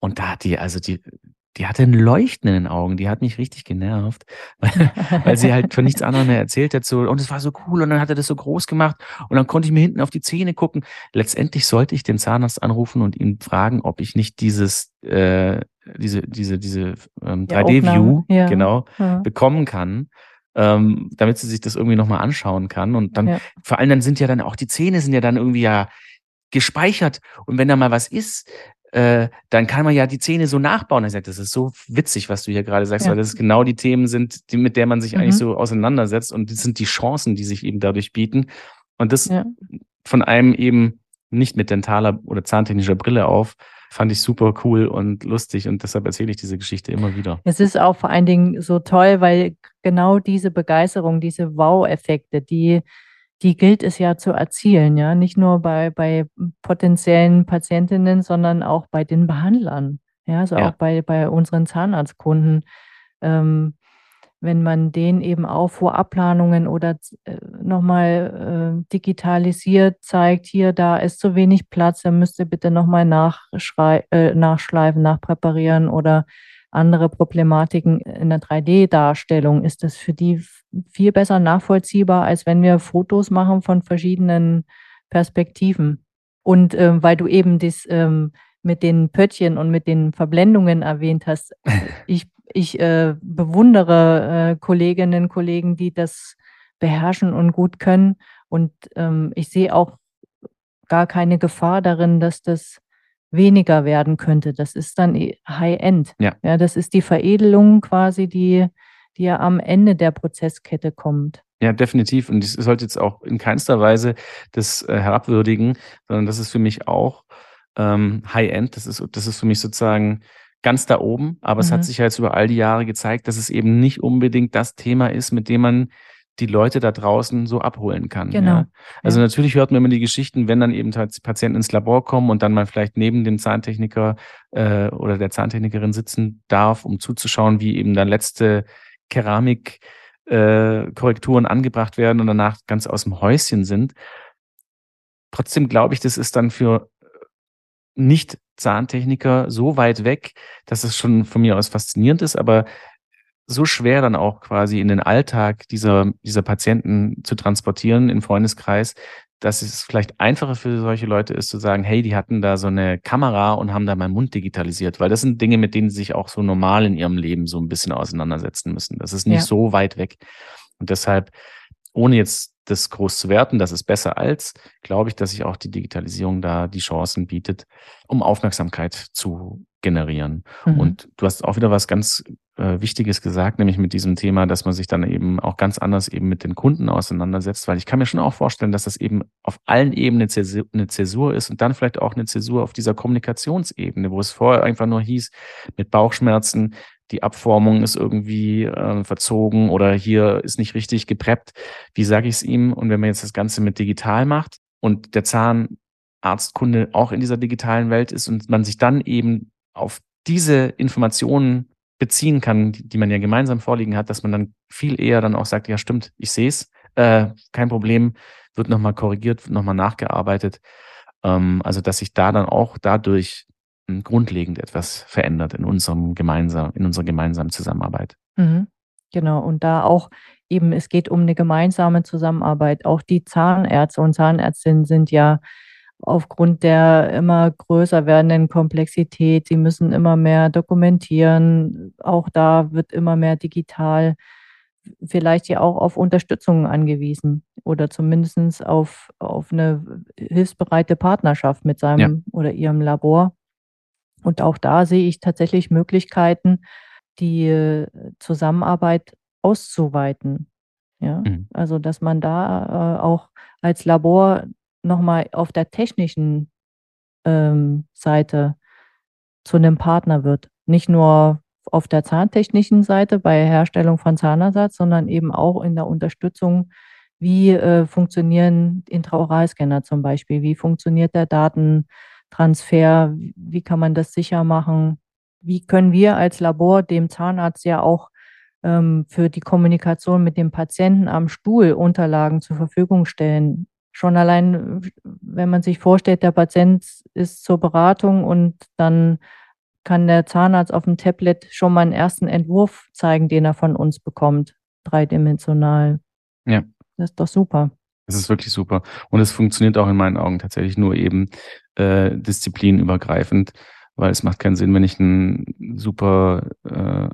Und da hat die, also die, die hatte ein Leuchten in den Augen, die hat mich richtig genervt, [LAUGHS] weil, weil sie halt von nichts anderem mehr erzählt hat. So, und es war so cool und dann hat er das so groß gemacht und dann konnte ich mir hinten auf die Zähne gucken. Letztendlich sollte ich den Zahnarzt anrufen und ihn fragen, ob ich nicht dieses, äh, diese, diese, diese ähm, 3D-View ja. genau ja. bekommen kann. Ähm, damit sie sich das irgendwie nochmal anschauen kann. Und dann, ja. vor allem dann sind ja dann auch die Zähne sind ja dann irgendwie ja gespeichert. Und wenn da mal was ist, äh, dann kann man ja die Zähne so nachbauen. Er sagt, das ist so witzig, was du hier gerade sagst, ja. weil das genau die Themen sind, die, mit der man sich mhm. eigentlich so auseinandersetzt und das sind die Chancen, die sich eben dadurch bieten. Und das ja. von einem eben nicht mit dentaler oder zahntechnischer Brille auf, fand ich super cool und lustig und deshalb erzähle ich diese Geschichte immer wieder. Es ist auch vor allen Dingen so toll, weil genau diese Begeisterung, diese Wow-Effekte, die, die gilt es ja zu erzielen, ja, nicht nur bei, bei potenziellen Patientinnen, sondern auch bei den Behandlern, ja, also ja. auch bei, bei unseren Zahnarztkunden. Ähm, wenn man den eben auch Vorabplanungen oder äh, nochmal äh, digitalisiert zeigt, hier, da ist zu wenig Platz, er müsste bitte nochmal äh, nachschleifen, nachpräparieren oder andere Problematiken in der 3D-Darstellung, ist das für die viel besser nachvollziehbar, als wenn wir Fotos machen von verschiedenen Perspektiven. Und ähm, weil du eben das ähm, mit den Pöttchen und mit den Verblendungen erwähnt hast, [LAUGHS] ich ich äh, bewundere äh, Kolleginnen und Kollegen, die das beherrschen und gut können. Und ähm, ich sehe auch gar keine Gefahr darin, dass das weniger werden könnte. Das ist dann High-End. Ja. ja, das ist die Veredelung quasi, die, die ja am Ende der Prozesskette kommt. Ja, definitiv. Und ich sollte jetzt auch in keinster Weise das äh, herabwürdigen, sondern das ist für mich auch ähm, High-End. Das ist, das ist für mich sozusagen ganz da oben, aber mhm. es hat mhm. sich ja jetzt über all die Jahre gezeigt, dass es eben nicht unbedingt das Thema ist, mit dem man die Leute da draußen so abholen kann. Genau. Ja. Also ja. natürlich hört man immer die Geschichten, wenn dann eben Patienten ins Labor kommen und dann mal vielleicht neben dem Zahntechniker äh, oder der Zahntechnikerin sitzen darf, um zuzuschauen, wie eben dann letzte Keramikkorrekturen äh, angebracht werden und danach ganz aus dem Häuschen sind. Trotzdem glaube ich, das ist dann für nicht Zahntechniker so weit weg, dass es schon von mir aus faszinierend ist, aber so schwer dann auch quasi in den Alltag dieser, dieser Patienten zu transportieren im Freundeskreis, dass es vielleicht einfacher für solche Leute ist zu sagen, hey, die hatten da so eine Kamera und haben da meinen Mund digitalisiert, weil das sind Dinge, mit denen sie sich auch so normal in ihrem Leben so ein bisschen auseinandersetzen müssen. Das ist nicht ja. so weit weg. Und deshalb, ohne jetzt das groß zu werten, das ist besser als, glaube ich, dass sich auch die Digitalisierung da die Chancen bietet, um Aufmerksamkeit zu generieren. Mhm. Und du hast auch wieder was ganz äh, Wichtiges gesagt, nämlich mit diesem Thema, dass man sich dann eben auch ganz anders eben mit den Kunden auseinandersetzt, weil ich kann mir schon auch vorstellen, dass das eben auf allen Ebenen eine Zäsur ist und dann vielleicht auch eine Zäsur auf dieser Kommunikationsebene, wo es vorher einfach nur hieß, mit Bauchschmerzen, die Abformung ist irgendwie äh, verzogen oder hier ist nicht richtig gepreppt. Wie sage ich es ihm? Und wenn man jetzt das Ganze mit digital macht und der Zahnarztkunde auch in dieser digitalen Welt ist und man sich dann eben auf diese Informationen beziehen kann, die, man ja gemeinsam vorliegen hat, dass man dann viel eher dann auch sagt, ja stimmt, ich sehe es, äh, kein Problem, wird nochmal korrigiert, wird nochmal nachgearbeitet. Ähm, also dass sich da dann auch dadurch grundlegend etwas verändert in unserem gemeinsam, in unserer gemeinsamen Zusammenarbeit. Mhm. Genau, und da auch eben, es geht um eine gemeinsame Zusammenarbeit. Auch die Zahnärzte und Zahnärztinnen sind ja aufgrund der immer größer werdenden Komplexität, sie müssen immer mehr dokumentieren, auch da wird immer mehr digital, vielleicht ja auch auf Unterstützung angewiesen oder zumindest auf, auf eine hilfsbereite Partnerschaft mit seinem ja. oder ihrem Labor. Und auch da sehe ich tatsächlich Möglichkeiten, die äh, Zusammenarbeit auszuweiten. Ja, mhm. also dass man da äh, auch als Labor nochmal auf der technischen ähm, Seite zu einem Partner wird. Nicht nur auf der zahntechnischen Seite bei Herstellung von Zahnersatz, sondern eben auch in der Unterstützung, wie äh, funktionieren Intraoralscanner zum Beispiel, wie funktioniert der Daten, Transfer, wie kann man das sicher machen? Wie können wir als Labor dem Zahnarzt ja auch ähm, für die Kommunikation mit dem Patienten am Stuhl Unterlagen zur Verfügung stellen? Schon allein, wenn man sich vorstellt, der Patient ist zur Beratung und dann kann der Zahnarzt auf dem Tablet schon mal einen ersten Entwurf zeigen, den er von uns bekommt, dreidimensional. Ja. Das ist doch super. Das ist wirklich super. Und es funktioniert auch in meinen Augen tatsächlich nur eben äh, disziplinübergreifend, weil es macht keinen Sinn, wenn ich ein super äh,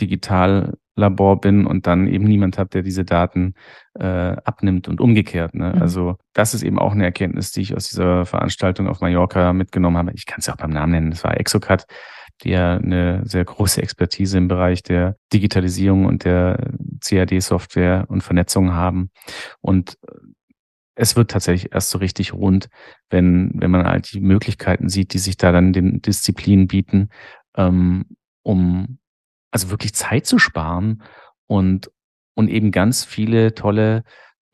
digital Labor bin und dann eben niemand habe, der diese Daten äh, abnimmt und umgekehrt. Ne? Mhm. Also das ist eben auch eine Erkenntnis, die ich aus dieser Veranstaltung auf Mallorca mitgenommen habe. Ich kann es ja auch beim Namen nennen, das war Exocat, die ja eine sehr große Expertise im Bereich der Digitalisierung und der CAD-Software und Vernetzung haben. Und es wird tatsächlich erst so richtig rund, wenn, wenn man halt die Möglichkeiten sieht, die sich da dann den Disziplinen bieten, ähm, um also wirklich Zeit zu sparen und, und eben ganz viele tolle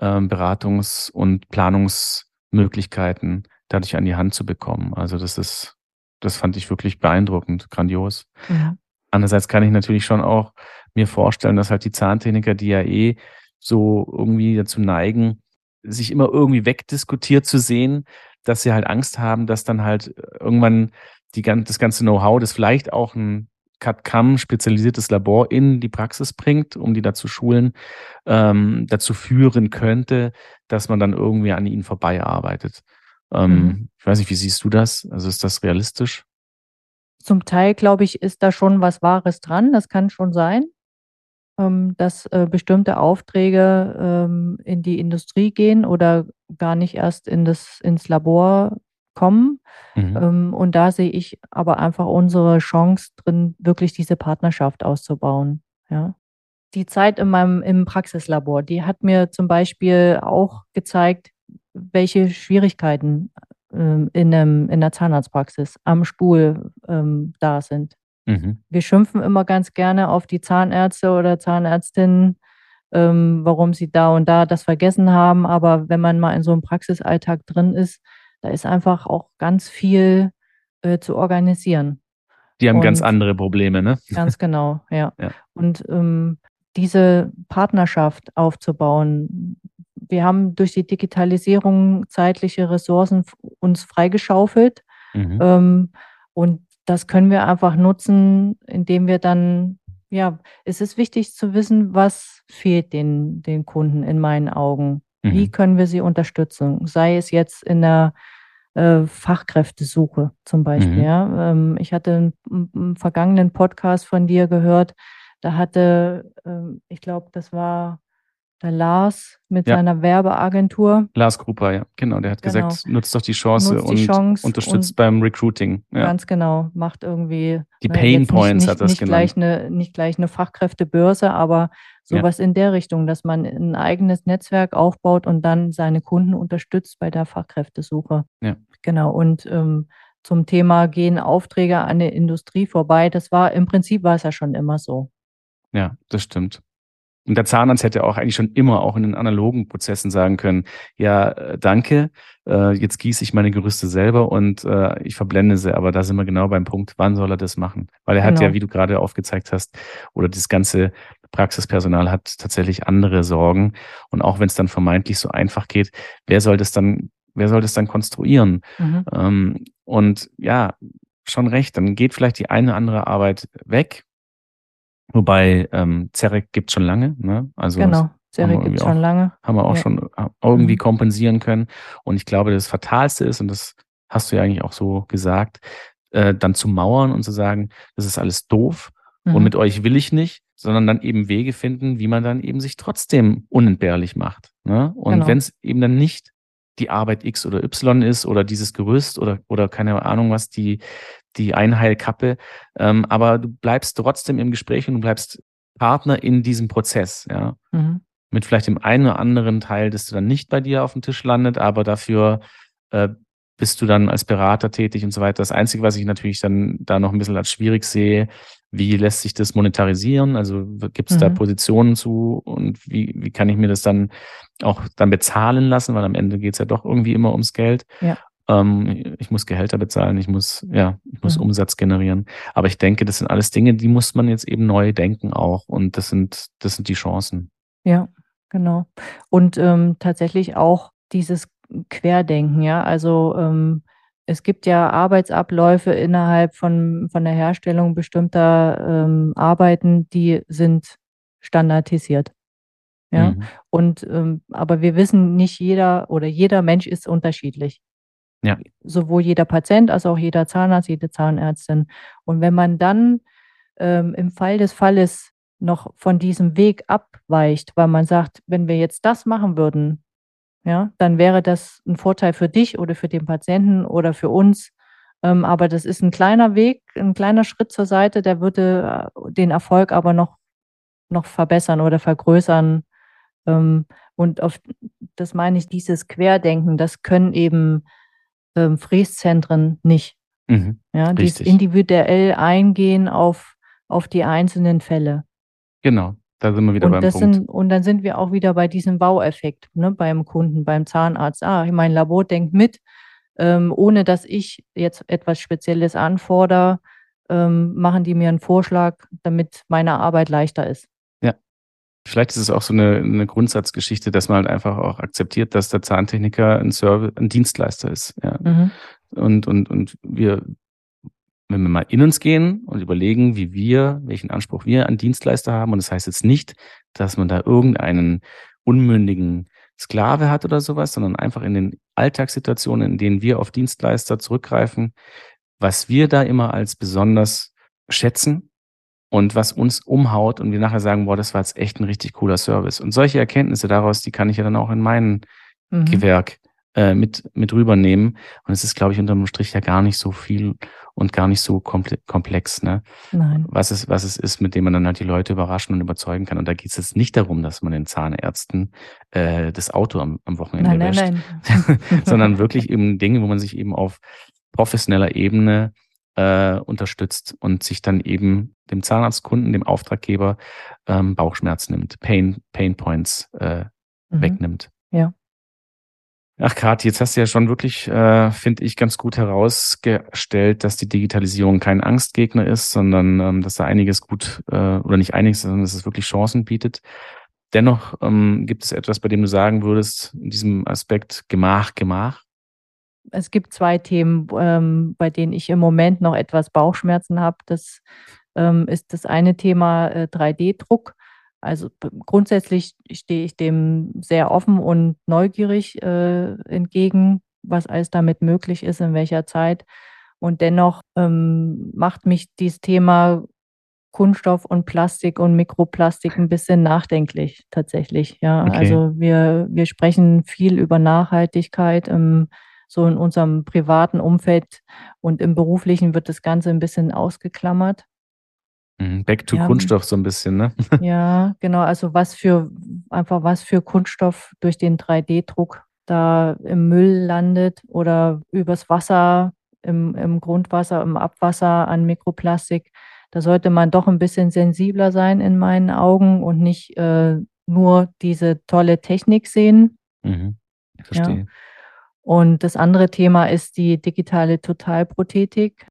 ähm, Beratungs- und Planungsmöglichkeiten dadurch an die Hand zu bekommen. Also das ist, das fand ich wirklich beeindruckend, grandios. Mhm. Andererseits kann ich natürlich schon auch mir vorstellen, dass halt die Zahntechniker, die ja eh so irgendwie dazu neigen, sich immer irgendwie wegdiskutiert zu sehen, dass sie halt Angst haben, dass dann halt irgendwann die, das ganze Know-how, das vielleicht auch ein CAD-CAM spezialisiertes Labor in die Praxis bringt, um die dazu schulen, ähm, dazu führen könnte, dass man dann irgendwie an ihnen vorbei arbeitet. Ähm, mhm. Ich weiß nicht, wie siehst du das? Also ist das realistisch? Zum Teil, glaube ich, ist da schon was Wahres dran. Das kann schon sein, ähm, dass äh, bestimmte Aufträge ähm, in die Industrie gehen oder gar nicht erst in das, ins Labor kommen. Mhm. Und da sehe ich aber einfach unsere Chance drin, wirklich diese Partnerschaft auszubauen. Ja. Die Zeit in meinem im Praxislabor, die hat mir zum Beispiel auch gezeigt, welche Schwierigkeiten ähm, in, einem, in der Zahnarztpraxis am Stuhl ähm, da sind. Mhm. Wir schimpfen immer ganz gerne auf die Zahnärzte oder Zahnärztinnen, ähm, warum sie da und da das vergessen haben. Aber wenn man mal in so einem Praxisalltag drin ist, da ist einfach auch ganz viel äh, zu organisieren. Die haben und ganz andere Probleme, ne? Ganz [LAUGHS] genau, ja. ja. Und ähm, diese Partnerschaft aufzubauen. Wir haben durch die Digitalisierung zeitliche Ressourcen uns freigeschaufelt. Mhm. Ähm, und das können wir einfach nutzen, indem wir dann, ja, es ist wichtig zu wissen, was fehlt den, den Kunden in meinen Augen. Mhm. Wie können wir sie unterstützen? Sei es jetzt in der äh, Fachkräftesuche zum Beispiel. Mhm. Ja. Ähm, ich hatte einen, einen, vergangenen Podcast von dir gehört, da hatte, ähm, ich glaube, das war der Lars mit ja. seiner Werbeagentur. Lars Gruber, ja, genau. Der hat genau. gesagt, nutzt doch die Chance nutzt und Chance unterstützt und beim Recruiting. Ja. Ganz genau, macht irgendwie die ne, Pain Points nicht, hat das nicht genannt. Gleich eine, nicht gleich eine Fachkräftebörse, aber sowas ja. in der Richtung, dass man ein eigenes Netzwerk aufbaut und dann seine Kunden unterstützt bei der Fachkräftesuche. Ja. Genau. Und ähm, zum Thema gehen Aufträge an der Industrie vorbei, das war im Prinzip war es ja schon immer so. Ja, das stimmt. Und der Zahnarzt hätte auch eigentlich schon immer auch in den analogen Prozessen sagen können, ja, äh, danke, äh, jetzt gieße ich meine Gerüste selber und äh, ich verblende sie. Aber da sind wir genau beim Punkt, wann soll er das machen? Weil er genau. hat ja, wie du gerade aufgezeigt hast, oder das ganze Praxispersonal hat tatsächlich andere Sorgen. Und auch wenn es dann vermeintlich so einfach geht, wer soll das dann, wer soll das dann konstruieren? Mhm. Ähm, und ja, schon recht, dann geht vielleicht die eine oder andere Arbeit weg, Wobei ähm, Zerek gibt schon lange. Ne? Also genau, Zerek gibt schon lange. Haben wir auch ja. schon äh, irgendwie mhm. kompensieren können. Und ich glaube, das Fatalste ist, und das hast du ja eigentlich auch so gesagt, äh, dann zu mauern und zu sagen, das ist alles doof mhm. und mit euch will ich nicht, sondern dann eben Wege finden, wie man dann eben sich trotzdem unentbehrlich macht. Ne? Und genau. wenn es eben dann nicht die Arbeit X oder Y ist oder dieses Gerüst oder, oder keine Ahnung was, die, die Einheilkappe. Ähm, aber du bleibst trotzdem im Gespräch und du bleibst Partner in diesem Prozess, ja. Mhm. Mit vielleicht dem einen oder anderen Teil, das du dann nicht bei dir auf dem Tisch landet, aber dafür äh, bist du dann als Berater tätig und so weiter. Das Einzige, was ich natürlich dann da noch ein bisschen als schwierig sehe, wie lässt sich das monetarisieren? Also gibt es mhm. da Positionen zu und wie, wie kann ich mir das dann auch dann bezahlen lassen? Weil am Ende geht es ja doch irgendwie immer ums Geld. Ja. Ähm, ich muss Gehälter bezahlen, ich muss, ja, ich muss mhm. Umsatz generieren. Aber ich denke, das sind alles Dinge, die muss man jetzt eben neu denken auch. Und das sind, das sind die Chancen. Ja, genau. Und ähm, tatsächlich auch dieses Querdenken, ja. Also ähm, es gibt ja Arbeitsabläufe innerhalb von, von der Herstellung bestimmter ähm, Arbeiten, die sind standardisiert. Ja. Mhm. Und ähm, aber wir wissen, nicht jeder oder jeder Mensch ist unterschiedlich. Ja. Sowohl jeder Patient als auch jeder Zahnarzt, jede Zahnärztin. Und wenn man dann ähm, im Fall des Falles noch von diesem Weg abweicht, weil man sagt, wenn wir jetzt das machen würden, ja, dann wäre das ein Vorteil für dich oder für den Patienten oder für uns. Ähm, aber das ist ein kleiner Weg, ein kleiner Schritt zur Seite, der würde äh, den Erfolg aber noch, noch verbessern oder vergrößern. Ähm, und auf das meine ich, dieses Querdenken, das können eben ähm, Fräszentren nicht. Mhm, ja, dieses individuell eingehen auf, auf die einzelnen Fälle. Genau, da sind wir wieder und beim Punkt. Sind, und dann sind wir auch wieder bei diesem Baueffekt ne, beim Kunden, beim Zahnarzt. Ah, mein Labor denkt mit, ähm, ohne dass ich jetzt etwas Spezielles anfordere, ähm, machen die mir einen Vorschlag, damit meine Arbeit leichter ist. Vielleicht ist es auch so eine, eine Grundsatzgeschichte, dass man halt einfach auch akzeptiert, dass der Zahntechniker ein, Service, ein Dienstleister ist. Ja. Mhm. Und, und, und wir, wenn wir mal in uns gehen und überlegen, wie wir, welchen Anspruch wir an Dienstleister haben, und das heißt jetzt nicht, dass man da irgendeinen unmündigen Sklave hat oder sowas, sondern einfach in den Alltagssituationen, in denen wir auf Dienstleister zurückgreifen, was wir da immer als besonders schätzen und was uns umhaut und wir nachher sagen, boah, das war jetzt echt ein richtig cooler Service. Und solche Erkenntnisse daraus, die kann ich ja dann auch in mein mhm. Gewerk äh, mit, mit rübernehmen. Und es ist, glaube ich, unterm Strich ja gar nicht so viel und gar nicht so komplex, ne? Nein. Was es, was es ist, mit dem man dann halt die Leute überraschen und überzeugen kann. Und da geht es jetzt nicht darum, dass man den Zahnärzten äh, das Auto am, am Wochenende nein, wäscht, nein, nein. [LAUGHS] sondern [LAUGHS] wirklich eben Dinge, wo man sich eben auf professioneller Ebene äh, unterstützt und sich dann eben dem Zahnarztkunden, dem Auftraggeber ähm, Bauchschmerzen nimmt, Pain, Pain Points äh, mhm. wegnimmt. Ja. Ach, Kathi, jetzt hast du ja schon wirklich, äh, finde ich, ganz gut herausgestellt, dass die Digitalisierung kein Angstgegner ist, sondern ähm, dass da einiges gut, äh, oder nicht einiges, sondern dass es wirklich Chancen bietet. Dennoch ähm, gibt es etwas, bei dem du sagen würdest, in diesem Aspekt Gemach, Gemach? Es gibt zwei Themen, ähm, bei denen ich im Moment noch etwas Bauchschmerzen habe. Das ähm, ist das eine Thema äh, 3D-Druck. Also grundsätzlich stehe ich dem sehr offen und neugierig äh, entgegen, was alles damit möglich ist, in welcher Zeit. Und dennoch ähm, macht mich dieses Thema Kunststoff und Plastik und Mikroplastik ein bisschen nachdenklich tatsächlich. Ja, okay. also wir, wir sprechen viel über Nachhaltigkeit im, so in unserem privaten Umfeld und im beruflichen wird das Ganze ein bisschen ausgeklammert. Mhm, back to ja, Kunststoff so ein bisschen, ne? [LAUGHS] Ja, genau. Also was für, einfach was für Kunststoff durch den 3D-Druck da im Müll landet oder übers Wasser, im, im Grundwasser, im Abwasser an Mikroplastik. Da sollte man doch ein bisschen sensibler sein in meinen Augen und nicht äh, nur diese tolle Technik sehen. Mhm, verstehe. Ja. Und das andere Thema ist die digitale Totalprothetik.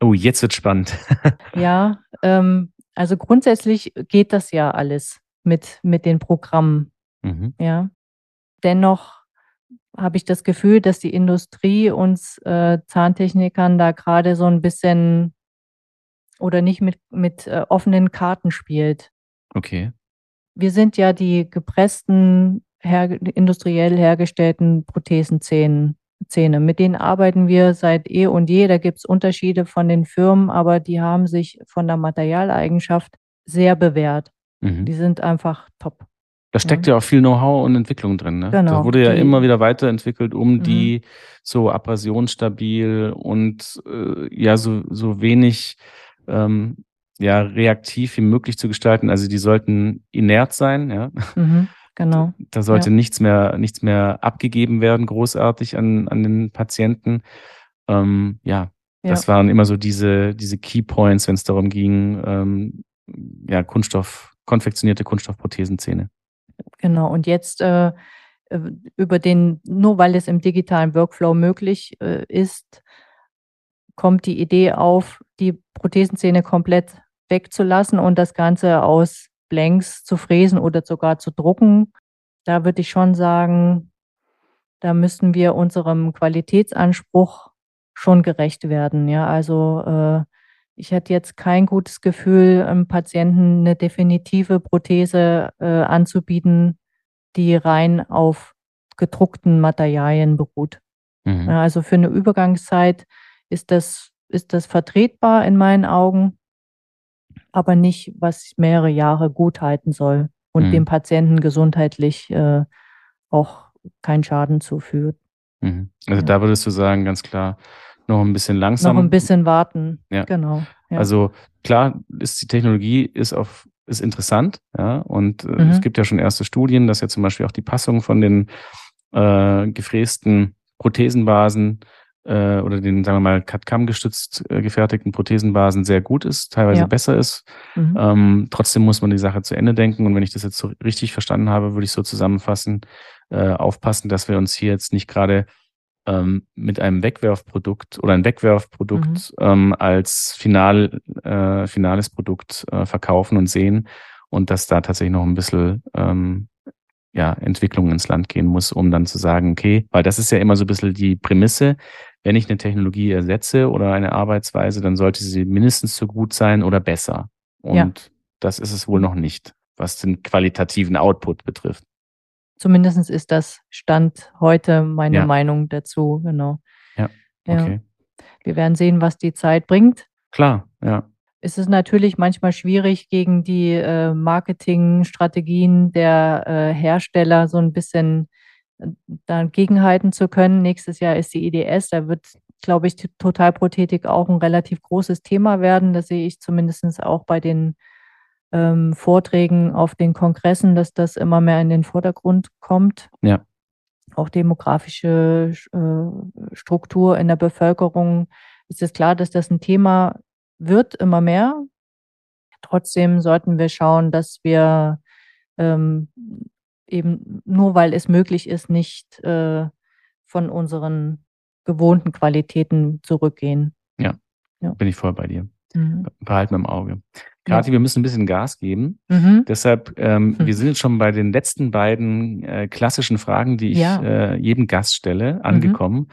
Oh, jetzt wird spannend. [LAUGHS] ja, ähm, also grundsätzlich geht das ja alles mit, mit den Programmen. Mhm. Ja. Dennoch habe ich das Gefühl, dass die Industrie uns äh, Zahntechnikern da gerade so ein bisschen oder nicht mit, mit äh, offenen Karten spielt. Okay. Wir sind ja die gepressten, her industriell hergestellten Prothesenzähnen Zähne. Mit denen arbeiten wir seit eh und je. Da gibt es Unterschiede von den Firmen, aber die haben sich von der Materialeigenschaft sehr bewährt. Mhm. Die sind einfach top. Da steckt ja, ja auch viel Know-how und Entwicklung drin. Ne? Genau. Da wurde ja die, immer wieder weiterentwickelt, um mhm. die so abrasionsstabil und äh, ja so, so wenig ähm, ja, reaktiv wie möglich zu gestalten. Also die sollten inert sein, ja. Mhm. Genau. Da sollte ja. nichts mehr, nichts mehr abgegeben werden, großartig an, an den Patienten. Ähm, ja, ja, das waren immer so diese, diese Key Points, wenn es darum ging, ähm, ja, Kunststoff, konfektionierte Kunststoffprothesenzähne. Genau, und jetzt äh, über den, nur weil es im digitalen Workflow möglich äh, ist, kommt die Idee auf, die Prothesenzähne komplett wegzulassen und das Ganze aus Blanks zu fräsen oder sogar zu drucken. Da würde ich schon sagen, da müssten wir unserem Qualitätsanspruch schon gerecht werden. Ja, also äh, ich hätte jetzt kein gutes Gefühl, einem Patienten eine definitive Prothese äh, anzubieten, die rein auf gedruckten Materialien beruht. Mhm. Also für eine Übergangszeit ist das, ist das vertretbar in meinen Augen. Aber nicht, was mehrere Jahre gut halten soll und Mhm. dem Patienten gesundheitlich äh, auch keinen Schaden zufügt. Mhm. Also Ja. da würdest du sagen, ganz klar, noch ein bisschen langsam. Noch ein bisschen warten. Ja. Genau. Ja. Also klar, ist die Technologie ist auf ist interessant, ja, und äh, Mhm. es gibt ja schon erste Studien, dass ja zum Beispiel auch die Passung von den äh, gefrästen Prothesenbasen äh, oder den, sagen wir mal, CAD-CAM gestützt äh, gefertigten Prothesenbasen sehr gut ist, teilweise Ja. besser ist. Mhm. Ähm, trotzdem muss man die Sache zu Ende denken und wenn ich das jetzt so richtig verstanden habe, würde ich so zusammenfassen, äh, aufpassen, dass wir uns hier jetzt nicht gerade ähm, mit einem Wegwerfprodukt oder ein Wegwerfprodukt ähm, als final, äh, finales Produkt äh, verkaufen und sehen und dass da tatsächlich noch ein bisschen ähm, ja, Entwicklung ins Land gehen muss, um dann zu sagen, okay, weil das ist ja immer so ein bisschen die Prämisse, wenn ich eine Technologie ersetze oder eine Arbeitsweise, dann sollte sie mindestens so gut sein oder besser. Und Ja. das ist es wohl noch nicht, was den qualitativen Output betrifft. Zumindest ist das Stand heute meine Ja. Meinung dazu. Genau. Ja, Ja. Okay. Wir werden sehen, was die Zeit bringt. Klar, ja. Es ist natürlich manchmal schwierig, gegen die äh, Marketingstrategien der äh, Hersteller so ein bisschen äh, dagegenhalten zu können. Nächstes Jahr ist die IDS, da wird, glaube ich, die Totalprothetik auch ein relativ großes Thema werden. Das sehe ich zumindest auch bei den ähm, Vorträgen auf den Kongressen, dass das immer mehr in den Vordergrund kommt. Ja. Auch demografische äh, Struktur in der Bevölkerung ist es klar, dass das ein Thema wird, immer mehr. Trotzdem sollten wir schauen, dass wir ähm, eben nur weil es möglich ist, nicht äh, von unseren gewohnten Qualitäten zurückgehen. Bin ich voll bei dir. Mhm. Behalten im Auge. Kathi, wir müssen ein bisschen Gas geben. Mhm. Deshalb, ähm, Hm. wir sind jetzt schon bei den letzten beiden äh, klassischen Fragen, die ich Ja. Mhm. äh, jedem Gast stelle, angekommen.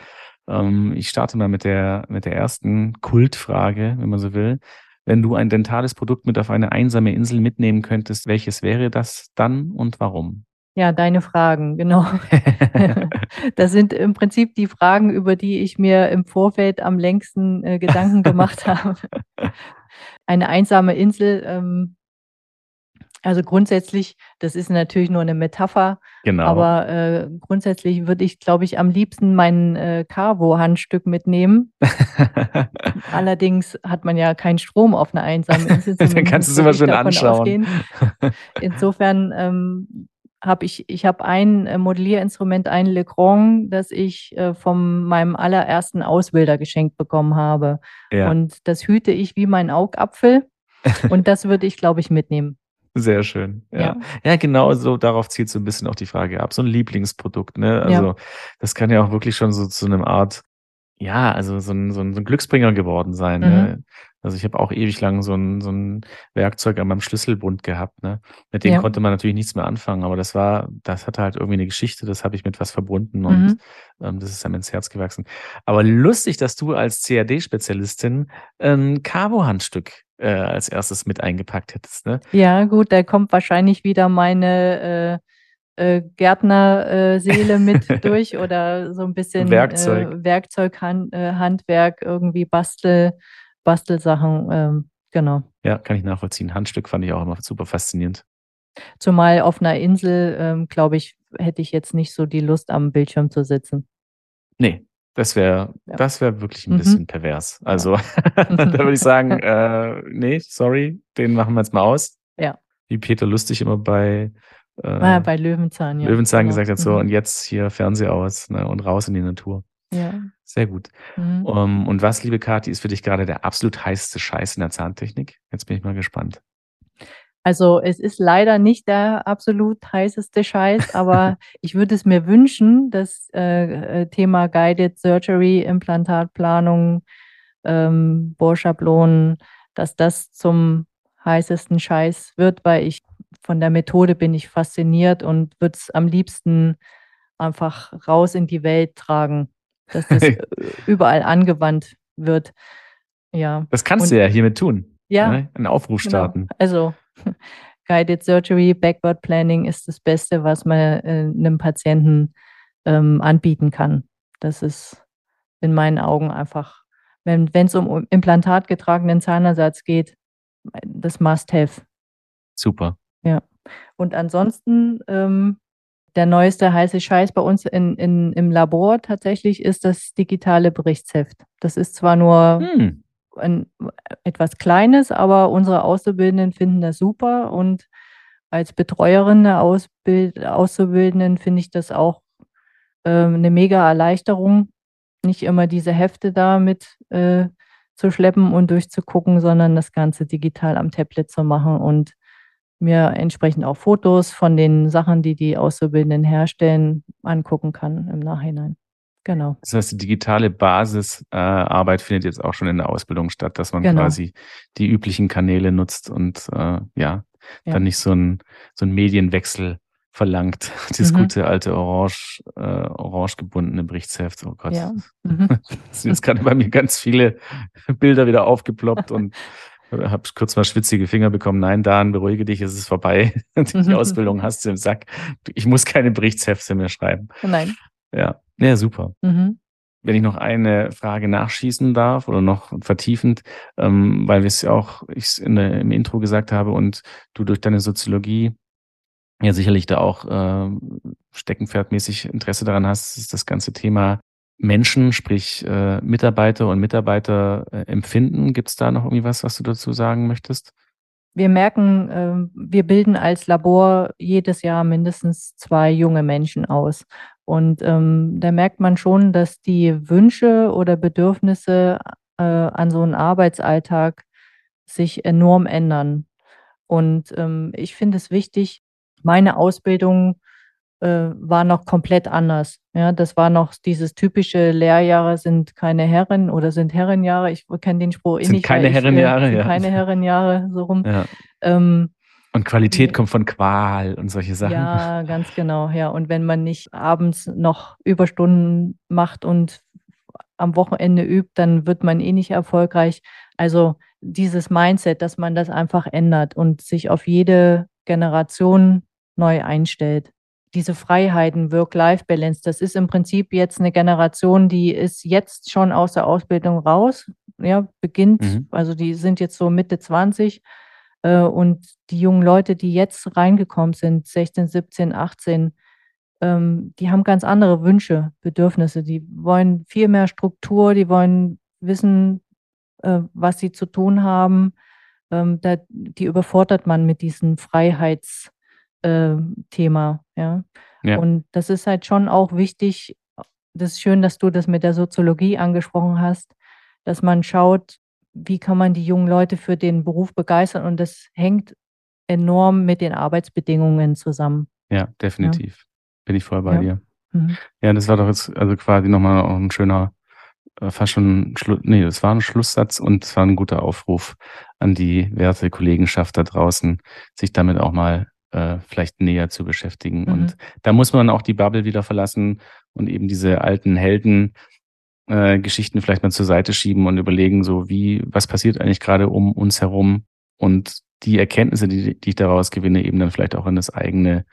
Ähm, ich starte mal mit der, mit der ersten Kultfrage, wenn man so will. Wenn du ein dentales Produkt mit auf eine einsame Insel mitnehmen könntest, welches wäre das dann und warum? Ja, deine Fragen, genau. [LAUGHS] Das sind im Prinzip die Fragen, über die ich mir im Vorfeld am längsten äh, Gedanken gemacht [LAUGHS] habe. Eine einsame Insel, ähm, also grundsätzlich, das ist natürlich nur eine Metapher, genau. aber äh, grundsätzlich würde ich, glaube ich, am liebsten mein äh, Carvo-Handstück mitnehmen. [LAUGHS] Allerdings hat man ja keinen Strom auf einer einsamen Insel. Dann kannst du es immer schön anschauen. ausgehen. Insofern ähm, habe ich, ich habe ein äh, Modellierinstrument, ein Legrand, das ich äh, von meinem allerersten Ausbilder geschenkt bekommen habe. ja, Und das hüte ich wie mein Augapfel. [LAUGHS] Und das würde ich, glaube ich, mitnehmen. sehr schön. Ja. Ja. ja, genau so, darauf zielt so ein bisschen auch die Frage ab. So ein Lieblingsprodukt, ne? Also, das kann ja auch wirklich schon so zu einem Art, ja, also so ein, so ein, so ein Glücksbringer geworden sein. Mhm. Ne? Also ich habe auch ewig lang so ein, so ein Werkzeug an meinem Schlüsselbund gehabt, ne? Mit dem Ja. konnte man natürlich nichts mehr anfangen, aber das war, das hatte halt irgendwie eine Geschichte, das habe ich mit was verbunden und Mhm. ähm, das ist einem ins Herz gewachsen. Aber lustig, dass du als CAD-Spezialistin ein Carvo-Handstück äh, als erstes mit eingepackt hättest, ne? Ja, gut, da kommt wahrscheinlich wieder meine äh, äh, Gärtnerseele [LAUGHS] mit durch oder so ein bisschen Werkzeug. Äh, Werkzeughandwerk, äh, Handwerk, irgendwie Bastel, Bastelsachen, ähm, genau. Ja, kann ich nachvollziehen. Handstück fand ich auch immer super faszinierend. Zumal auf einer Insel, ähm, glaube ich, hätte ich jetzt nicht so die Lust, am Bildschirm zu sitzen. Nee, das wäre, Ja. das wäre wirklich ein Mhm. bisschen pervers. Also, [LAUGHS] da würde ich sagen, äh, nee, sorry, den machen wir jetzt mal aus. Ja. Wie Peter Lustig immer bei, äh, Ah, bei Löwenzahn, ja. Löwenzahn genau. gesagt hat, so, Mhm. und jetzt hier Fernseher aus ne, und raus in die Natur. Ja. Sehr gut. Mhm. Um, und was, liebe Kathi, ist für dich gerade der absolut heißeste Scheiß in der Zahntechnik? Jetzt bin ich mal gespannt. Also es ist leider nicht der absolut heißeste Scheiß, [LAUGHS] aber ich würde es mir wünschen, das äh, äh, Thema Guided Surgery, Implantatplanung, ähm, Bohrschablonen, dass das zum heißesten Scheiß wird, weil ich von der Methode bin ich fasziniert und würde es am liebsten einfach raus in die Welt tragen, dass das [LAUGHS] überall angewandt wird. Ja. Das kannst Und- du ja hiermit tun. Ja, Ne? Einen Aufruf Genau. starten. Also [LAUGHS] Guided Surgery, Backward Planning ist das Beste, was man äh, einem Patienten ähm, anbieten kann. Das ist in meinen Augen einfach, wenn es um implantatgetragenen Zahnersatz geht, das Must-Have. Super. Ja. Und ansonsten, ähm, der neueste heiße Scheiß bei uns in, in, im Labor tatsächlich ist das digitale Berichtsheft. Das ist zwar nur hm. ein, etwas Kleines, aber unsere Auszubildenden finden das super und als Betreuerin der Ausbild Auszubildenden finde ich das auch äh, eine mega Erleichterung, nicht immer diese Hefte da mit äh, zu schleppen und durchzugucken, sondern das Ganze digital am Tablet zu machen und mir entsprechend auch Fotos von den Sachen, die die Auszubildenden herstellen, angucken kann im Nachhinein. Genau. Das heißt, die digitale Basisarbeit äh, findet jetzt auch schon in der Ausbildung statt, dass man genau. quasi die üblichen Kanäle nutzt und äh, ja, ja, dann nicht so ein, so ein Medienwechsel verlangt. [LAUGHS] Das mhm. gute alte orange, äh, orange gebundene Berichtsheft. Oh Gott. Ja. [LAUGHS] Mhm. Es sind jetzt gerade bei mir ganz viele Bilder wieder aufgeploppt und [LAUGHS] habe kurz mal schwitzige Finger bekommen. Nein, Dan, beruhige dich, es ist vorbei. [LAUGHS] Die. [LAUGHS] Ausbildung hast du im Sack. Ich muss keine Berichtshefte mehr schreiben. Nein. Ja, ja super. Mhm. Wenn ich noch eine Frage nachschießen darf oder noch vertiefend, ähm, weil wir es ja auch ich in der, im Intro gesagt habe und du durch deine Soziologie ja sicherlich da auch äh, steckenpferdmäßig Interesse daran hast, ist das ganze Thema Menschen, sprich äh, Mitarbeiter und Mitarbeiter äh, empfinden. Gibt es da noch irgendwie was, was du dazu sagen möchtest? Wir merken, äh, wir bilden als Labor jedes Jahr mindestens zwei junge Menschen aus. Und ähm, da merkt man schon, dass die Wünsche oder Bedürfnisse äh, an so einem Arbeitsalltag sich enorm ändern. Und ähm, ich finde es wichtig, meine Ausbildung äh, war noch komplett anders. Ja, das war noch dieses typische Lehrjahre sind keine Herren oder sind Herrenjahre. Ich kenne den Spruch eh sind nicht. Keine Herrenjahre, ja. Keine Herrenjahre, so rum. Ja. Ähm, und Qualität kommt von Qual und solche Sachen. Ja, ganz genau, ja. Und wenn man nicht abends noch Überstunden macht und am Wochenende übt, dann wird man eh nicht erfolgreich. Also dieses Mindset, dass man das einfach ändert und sich auf jede Generation neu einstellt. Diese Freiheiten, Work-Life-Balance, das ist im Prinzip jetzt eine Generation, die ist jetzt schon aus der Ausbildung raus, ja, beginnt, mhm. also die sind jetzt so Mitte 20 äh, und die jungen Leute, die jetzt reingekommen sind, 16, 17, 18, ähm, die haben ganz andere Wünsche, Bedürfnisse, die wollen viel mehr Struktur, die wollen wissen, äh, was sie zu tun haben. Ähm, da, die überfordert man mit diesen Freiheits- äh, Thema. Ja? ja. Und das ist halt schon auch wichtig. Das ist schön, dass du das mit der Soziologie angesprochen hast, dass man schaut, wie kann man die jungen Leute für den Beruf begeistern. Und das hängt enorm mit den Arbeitsbedingungen zusammen. Ja, definitiv. Ja. Bin ich voll bei ja. dir. Mhm. Ja, das war doch jetzt also quasi nochmal auch ein schöner, äh, fast schon, nee, das war ein Schlusssatz und es war ein guter Aufruf an die werte Kollegenschaft da draußen, sich damit auch mal äh, vielleicht näher zu beschäftigen. Mhm. Und da muss man auch die Bubble wieder verlassen und eben diese alten Helden äh, Geschichten vielleicht mal zur Seite schieben und überlegen, so wie, was passiert eigentlich gerade um uns herum und die Erkenntnisse, die, die ich daraus gewinne, eben dann vielleicht auch in das eigene,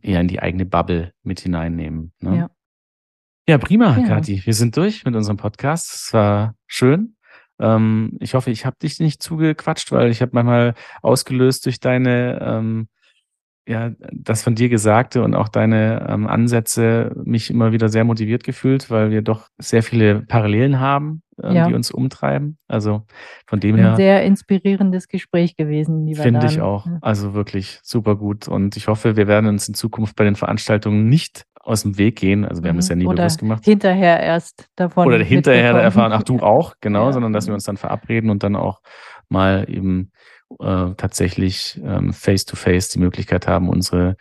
eher in die eigene Bubble mit hineinnehmen. Ne? Ja. ja, prima, ja. Kathi. Wir sind durch mit unserem Podcast. Es war schön. Ähm, ich hoffe, ich habe dich nicht zugequatscht, weil ich habe manchmal ausgelöst durch deine ähm, ja, das von dir Gesagte und auch deine ähm, Ansätze mich immer wieder sehr motiviert gefühlt, weil wir doch sehr viele Parallelen haben, ähm, ja. die uns umtreiben. Also von dem her. Ein sehr inspirierendes Gespräch gewesen, lieber Finde ich auch. Also wirklich super gut. Und ich hoffe, wir werden uns in Zukunft bei den Veranstaltungen nicht aus dem Weg gehen. Also wir haben es ja nie Oder bewusst gemacht. Hinterher erst davon. Oder hinterher erfahren, ach du auch, [LAUGHS] genau, ja. sondern dass wir uns dann verabreden und dann auch mal eben äh, tatsächlich ähm, face-to-face die Möglichkeit haben, unsere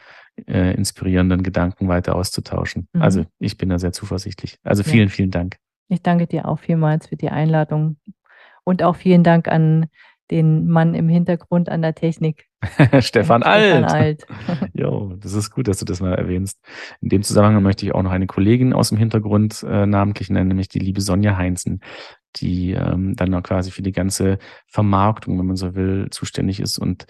äh, inspirierenden Gedanken weiter auszutauschen. Mhm. Also ich bin da sehr zuversichtlich. Also vielen, ja. vielen Dank. Ich danke dir auch vielmals für die Einladung und auch vielen Dank an den Mann im Hintergrund an der Technik. [LAUGHS] Stefan Alt. Alt. [LAUGHS] jo, das ist gut, dass du das mal erwähnst. In dem Zusammenhang möchte ich auch noch eine Kollegin aus dem Hintergrund äh, namentlich nennen, nämlich die liebe Sonja Heinzen, die ähm, dann auch quasi für die ganze Vermarktung, wenn man so will, zuständig ist und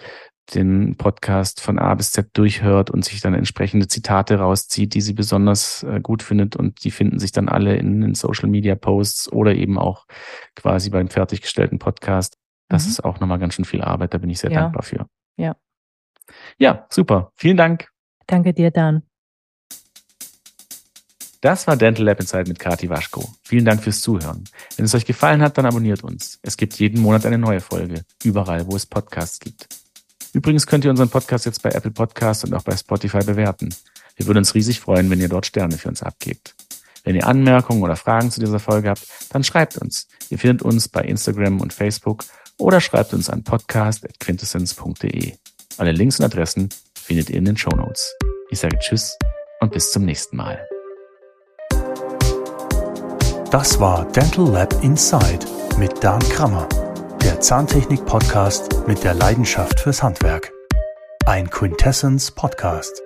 den Podcast von A bis Z durchhört und sich dann entsprechende Zitate rauszieht, die sie besonders äh, gut findet und die finden sich dann alle in, in Social Media Posts oder eben auch quasi beim fertiggestellten Podcast. Das Mhm. ist auch nochmal ganz schön viel Arbeit, da bin ich sehr Ja. dankbar für. Ja. Ja, super. Vielen Dank. Danke dir, Dan. Das war Dental Lab Inside mit Kati Waschko. Vielen Dank fürs Zuhören. Wenn es euch gefallen hat, dann abonniert uns. Es gibt jeden Monat eine neue Folge, überall, wo es Podcasts gibt. Übrigens könnt ihr unseren Podcast jetzt bei Apple Podcasts und auch bei Spotify bewerten. Wir würden uns riesig freuen, wenn ihr dort Sterne für uns abgebt. Wenn ihr Anmerkungen oder Fragen zu dieser Folge habt, dann schreibt uns. Ihr findet uns bei Instagram und Facebook oder schreibt uns an podcast.quintessence.de. Alle Links und Adressen findet ihr in den Show Notes. Ich sage Tschüss und bis zum nächsten Mal. Das war Dental Lab Inside mit Dan Krammer, der Zahntechnik-Podcast mit der Leidenschaft fürs Handwerk. Ein Quintessence Podcast.